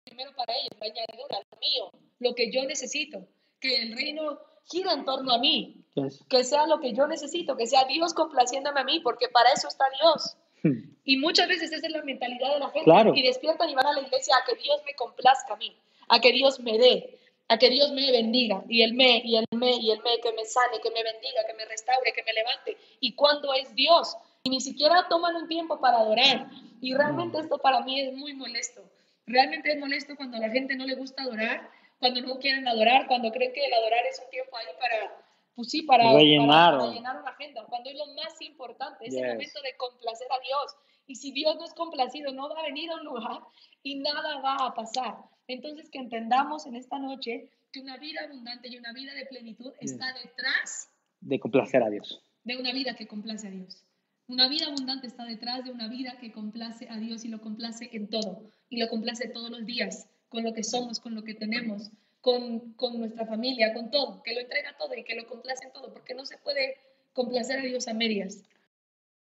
primero para ellos, la añadidura, lo mío, lo que yo necesito, que el reino gira en torno a mí, que sea lo que yo necesito, que sea Dios complaciéndome a mí, porque para eso está Dios. Hmm. Y muchas veces esa es la mentalidad de la gente. Y despiertan y van a la iglesia a que Dios me complazca a mí, a que Dios me dé, a que Dios me bendiga. Y el me, y el me, y el me, que me sane, que me bendiga, que me restaure, que me levante. ¿Y cuando es Dios? Y ni siquiera toman un tiempo para adorar. Y realmente esto para mí es muy molesto. Realmente es molesto cuando a la gente no le gusta adorar, cuando no quieren adorar, cuando creen que el adorar es un tiempo ahí para, pues sí, para, llenar una agenda, cuando es lo más importante, es el momento de complacer a Dios. Y si Dios no es complacido, no va a venir a un lugar y nada va a pasar. Entonces, que entendamos en esta noche que una vida abundante y una vida de plenitud está detrás de complacer a Dios. de una vida que complace a Dios. Una vida abundante está detrás de una vida que complace a Dios y lo complace en todo. Y lo complace todos los días, con lo que somos, con lo que tenemos, con, con nuestra familia, con todo. Que lo entrega todo y que lo complace en todo, porque no se puede complacer a Dios a medias.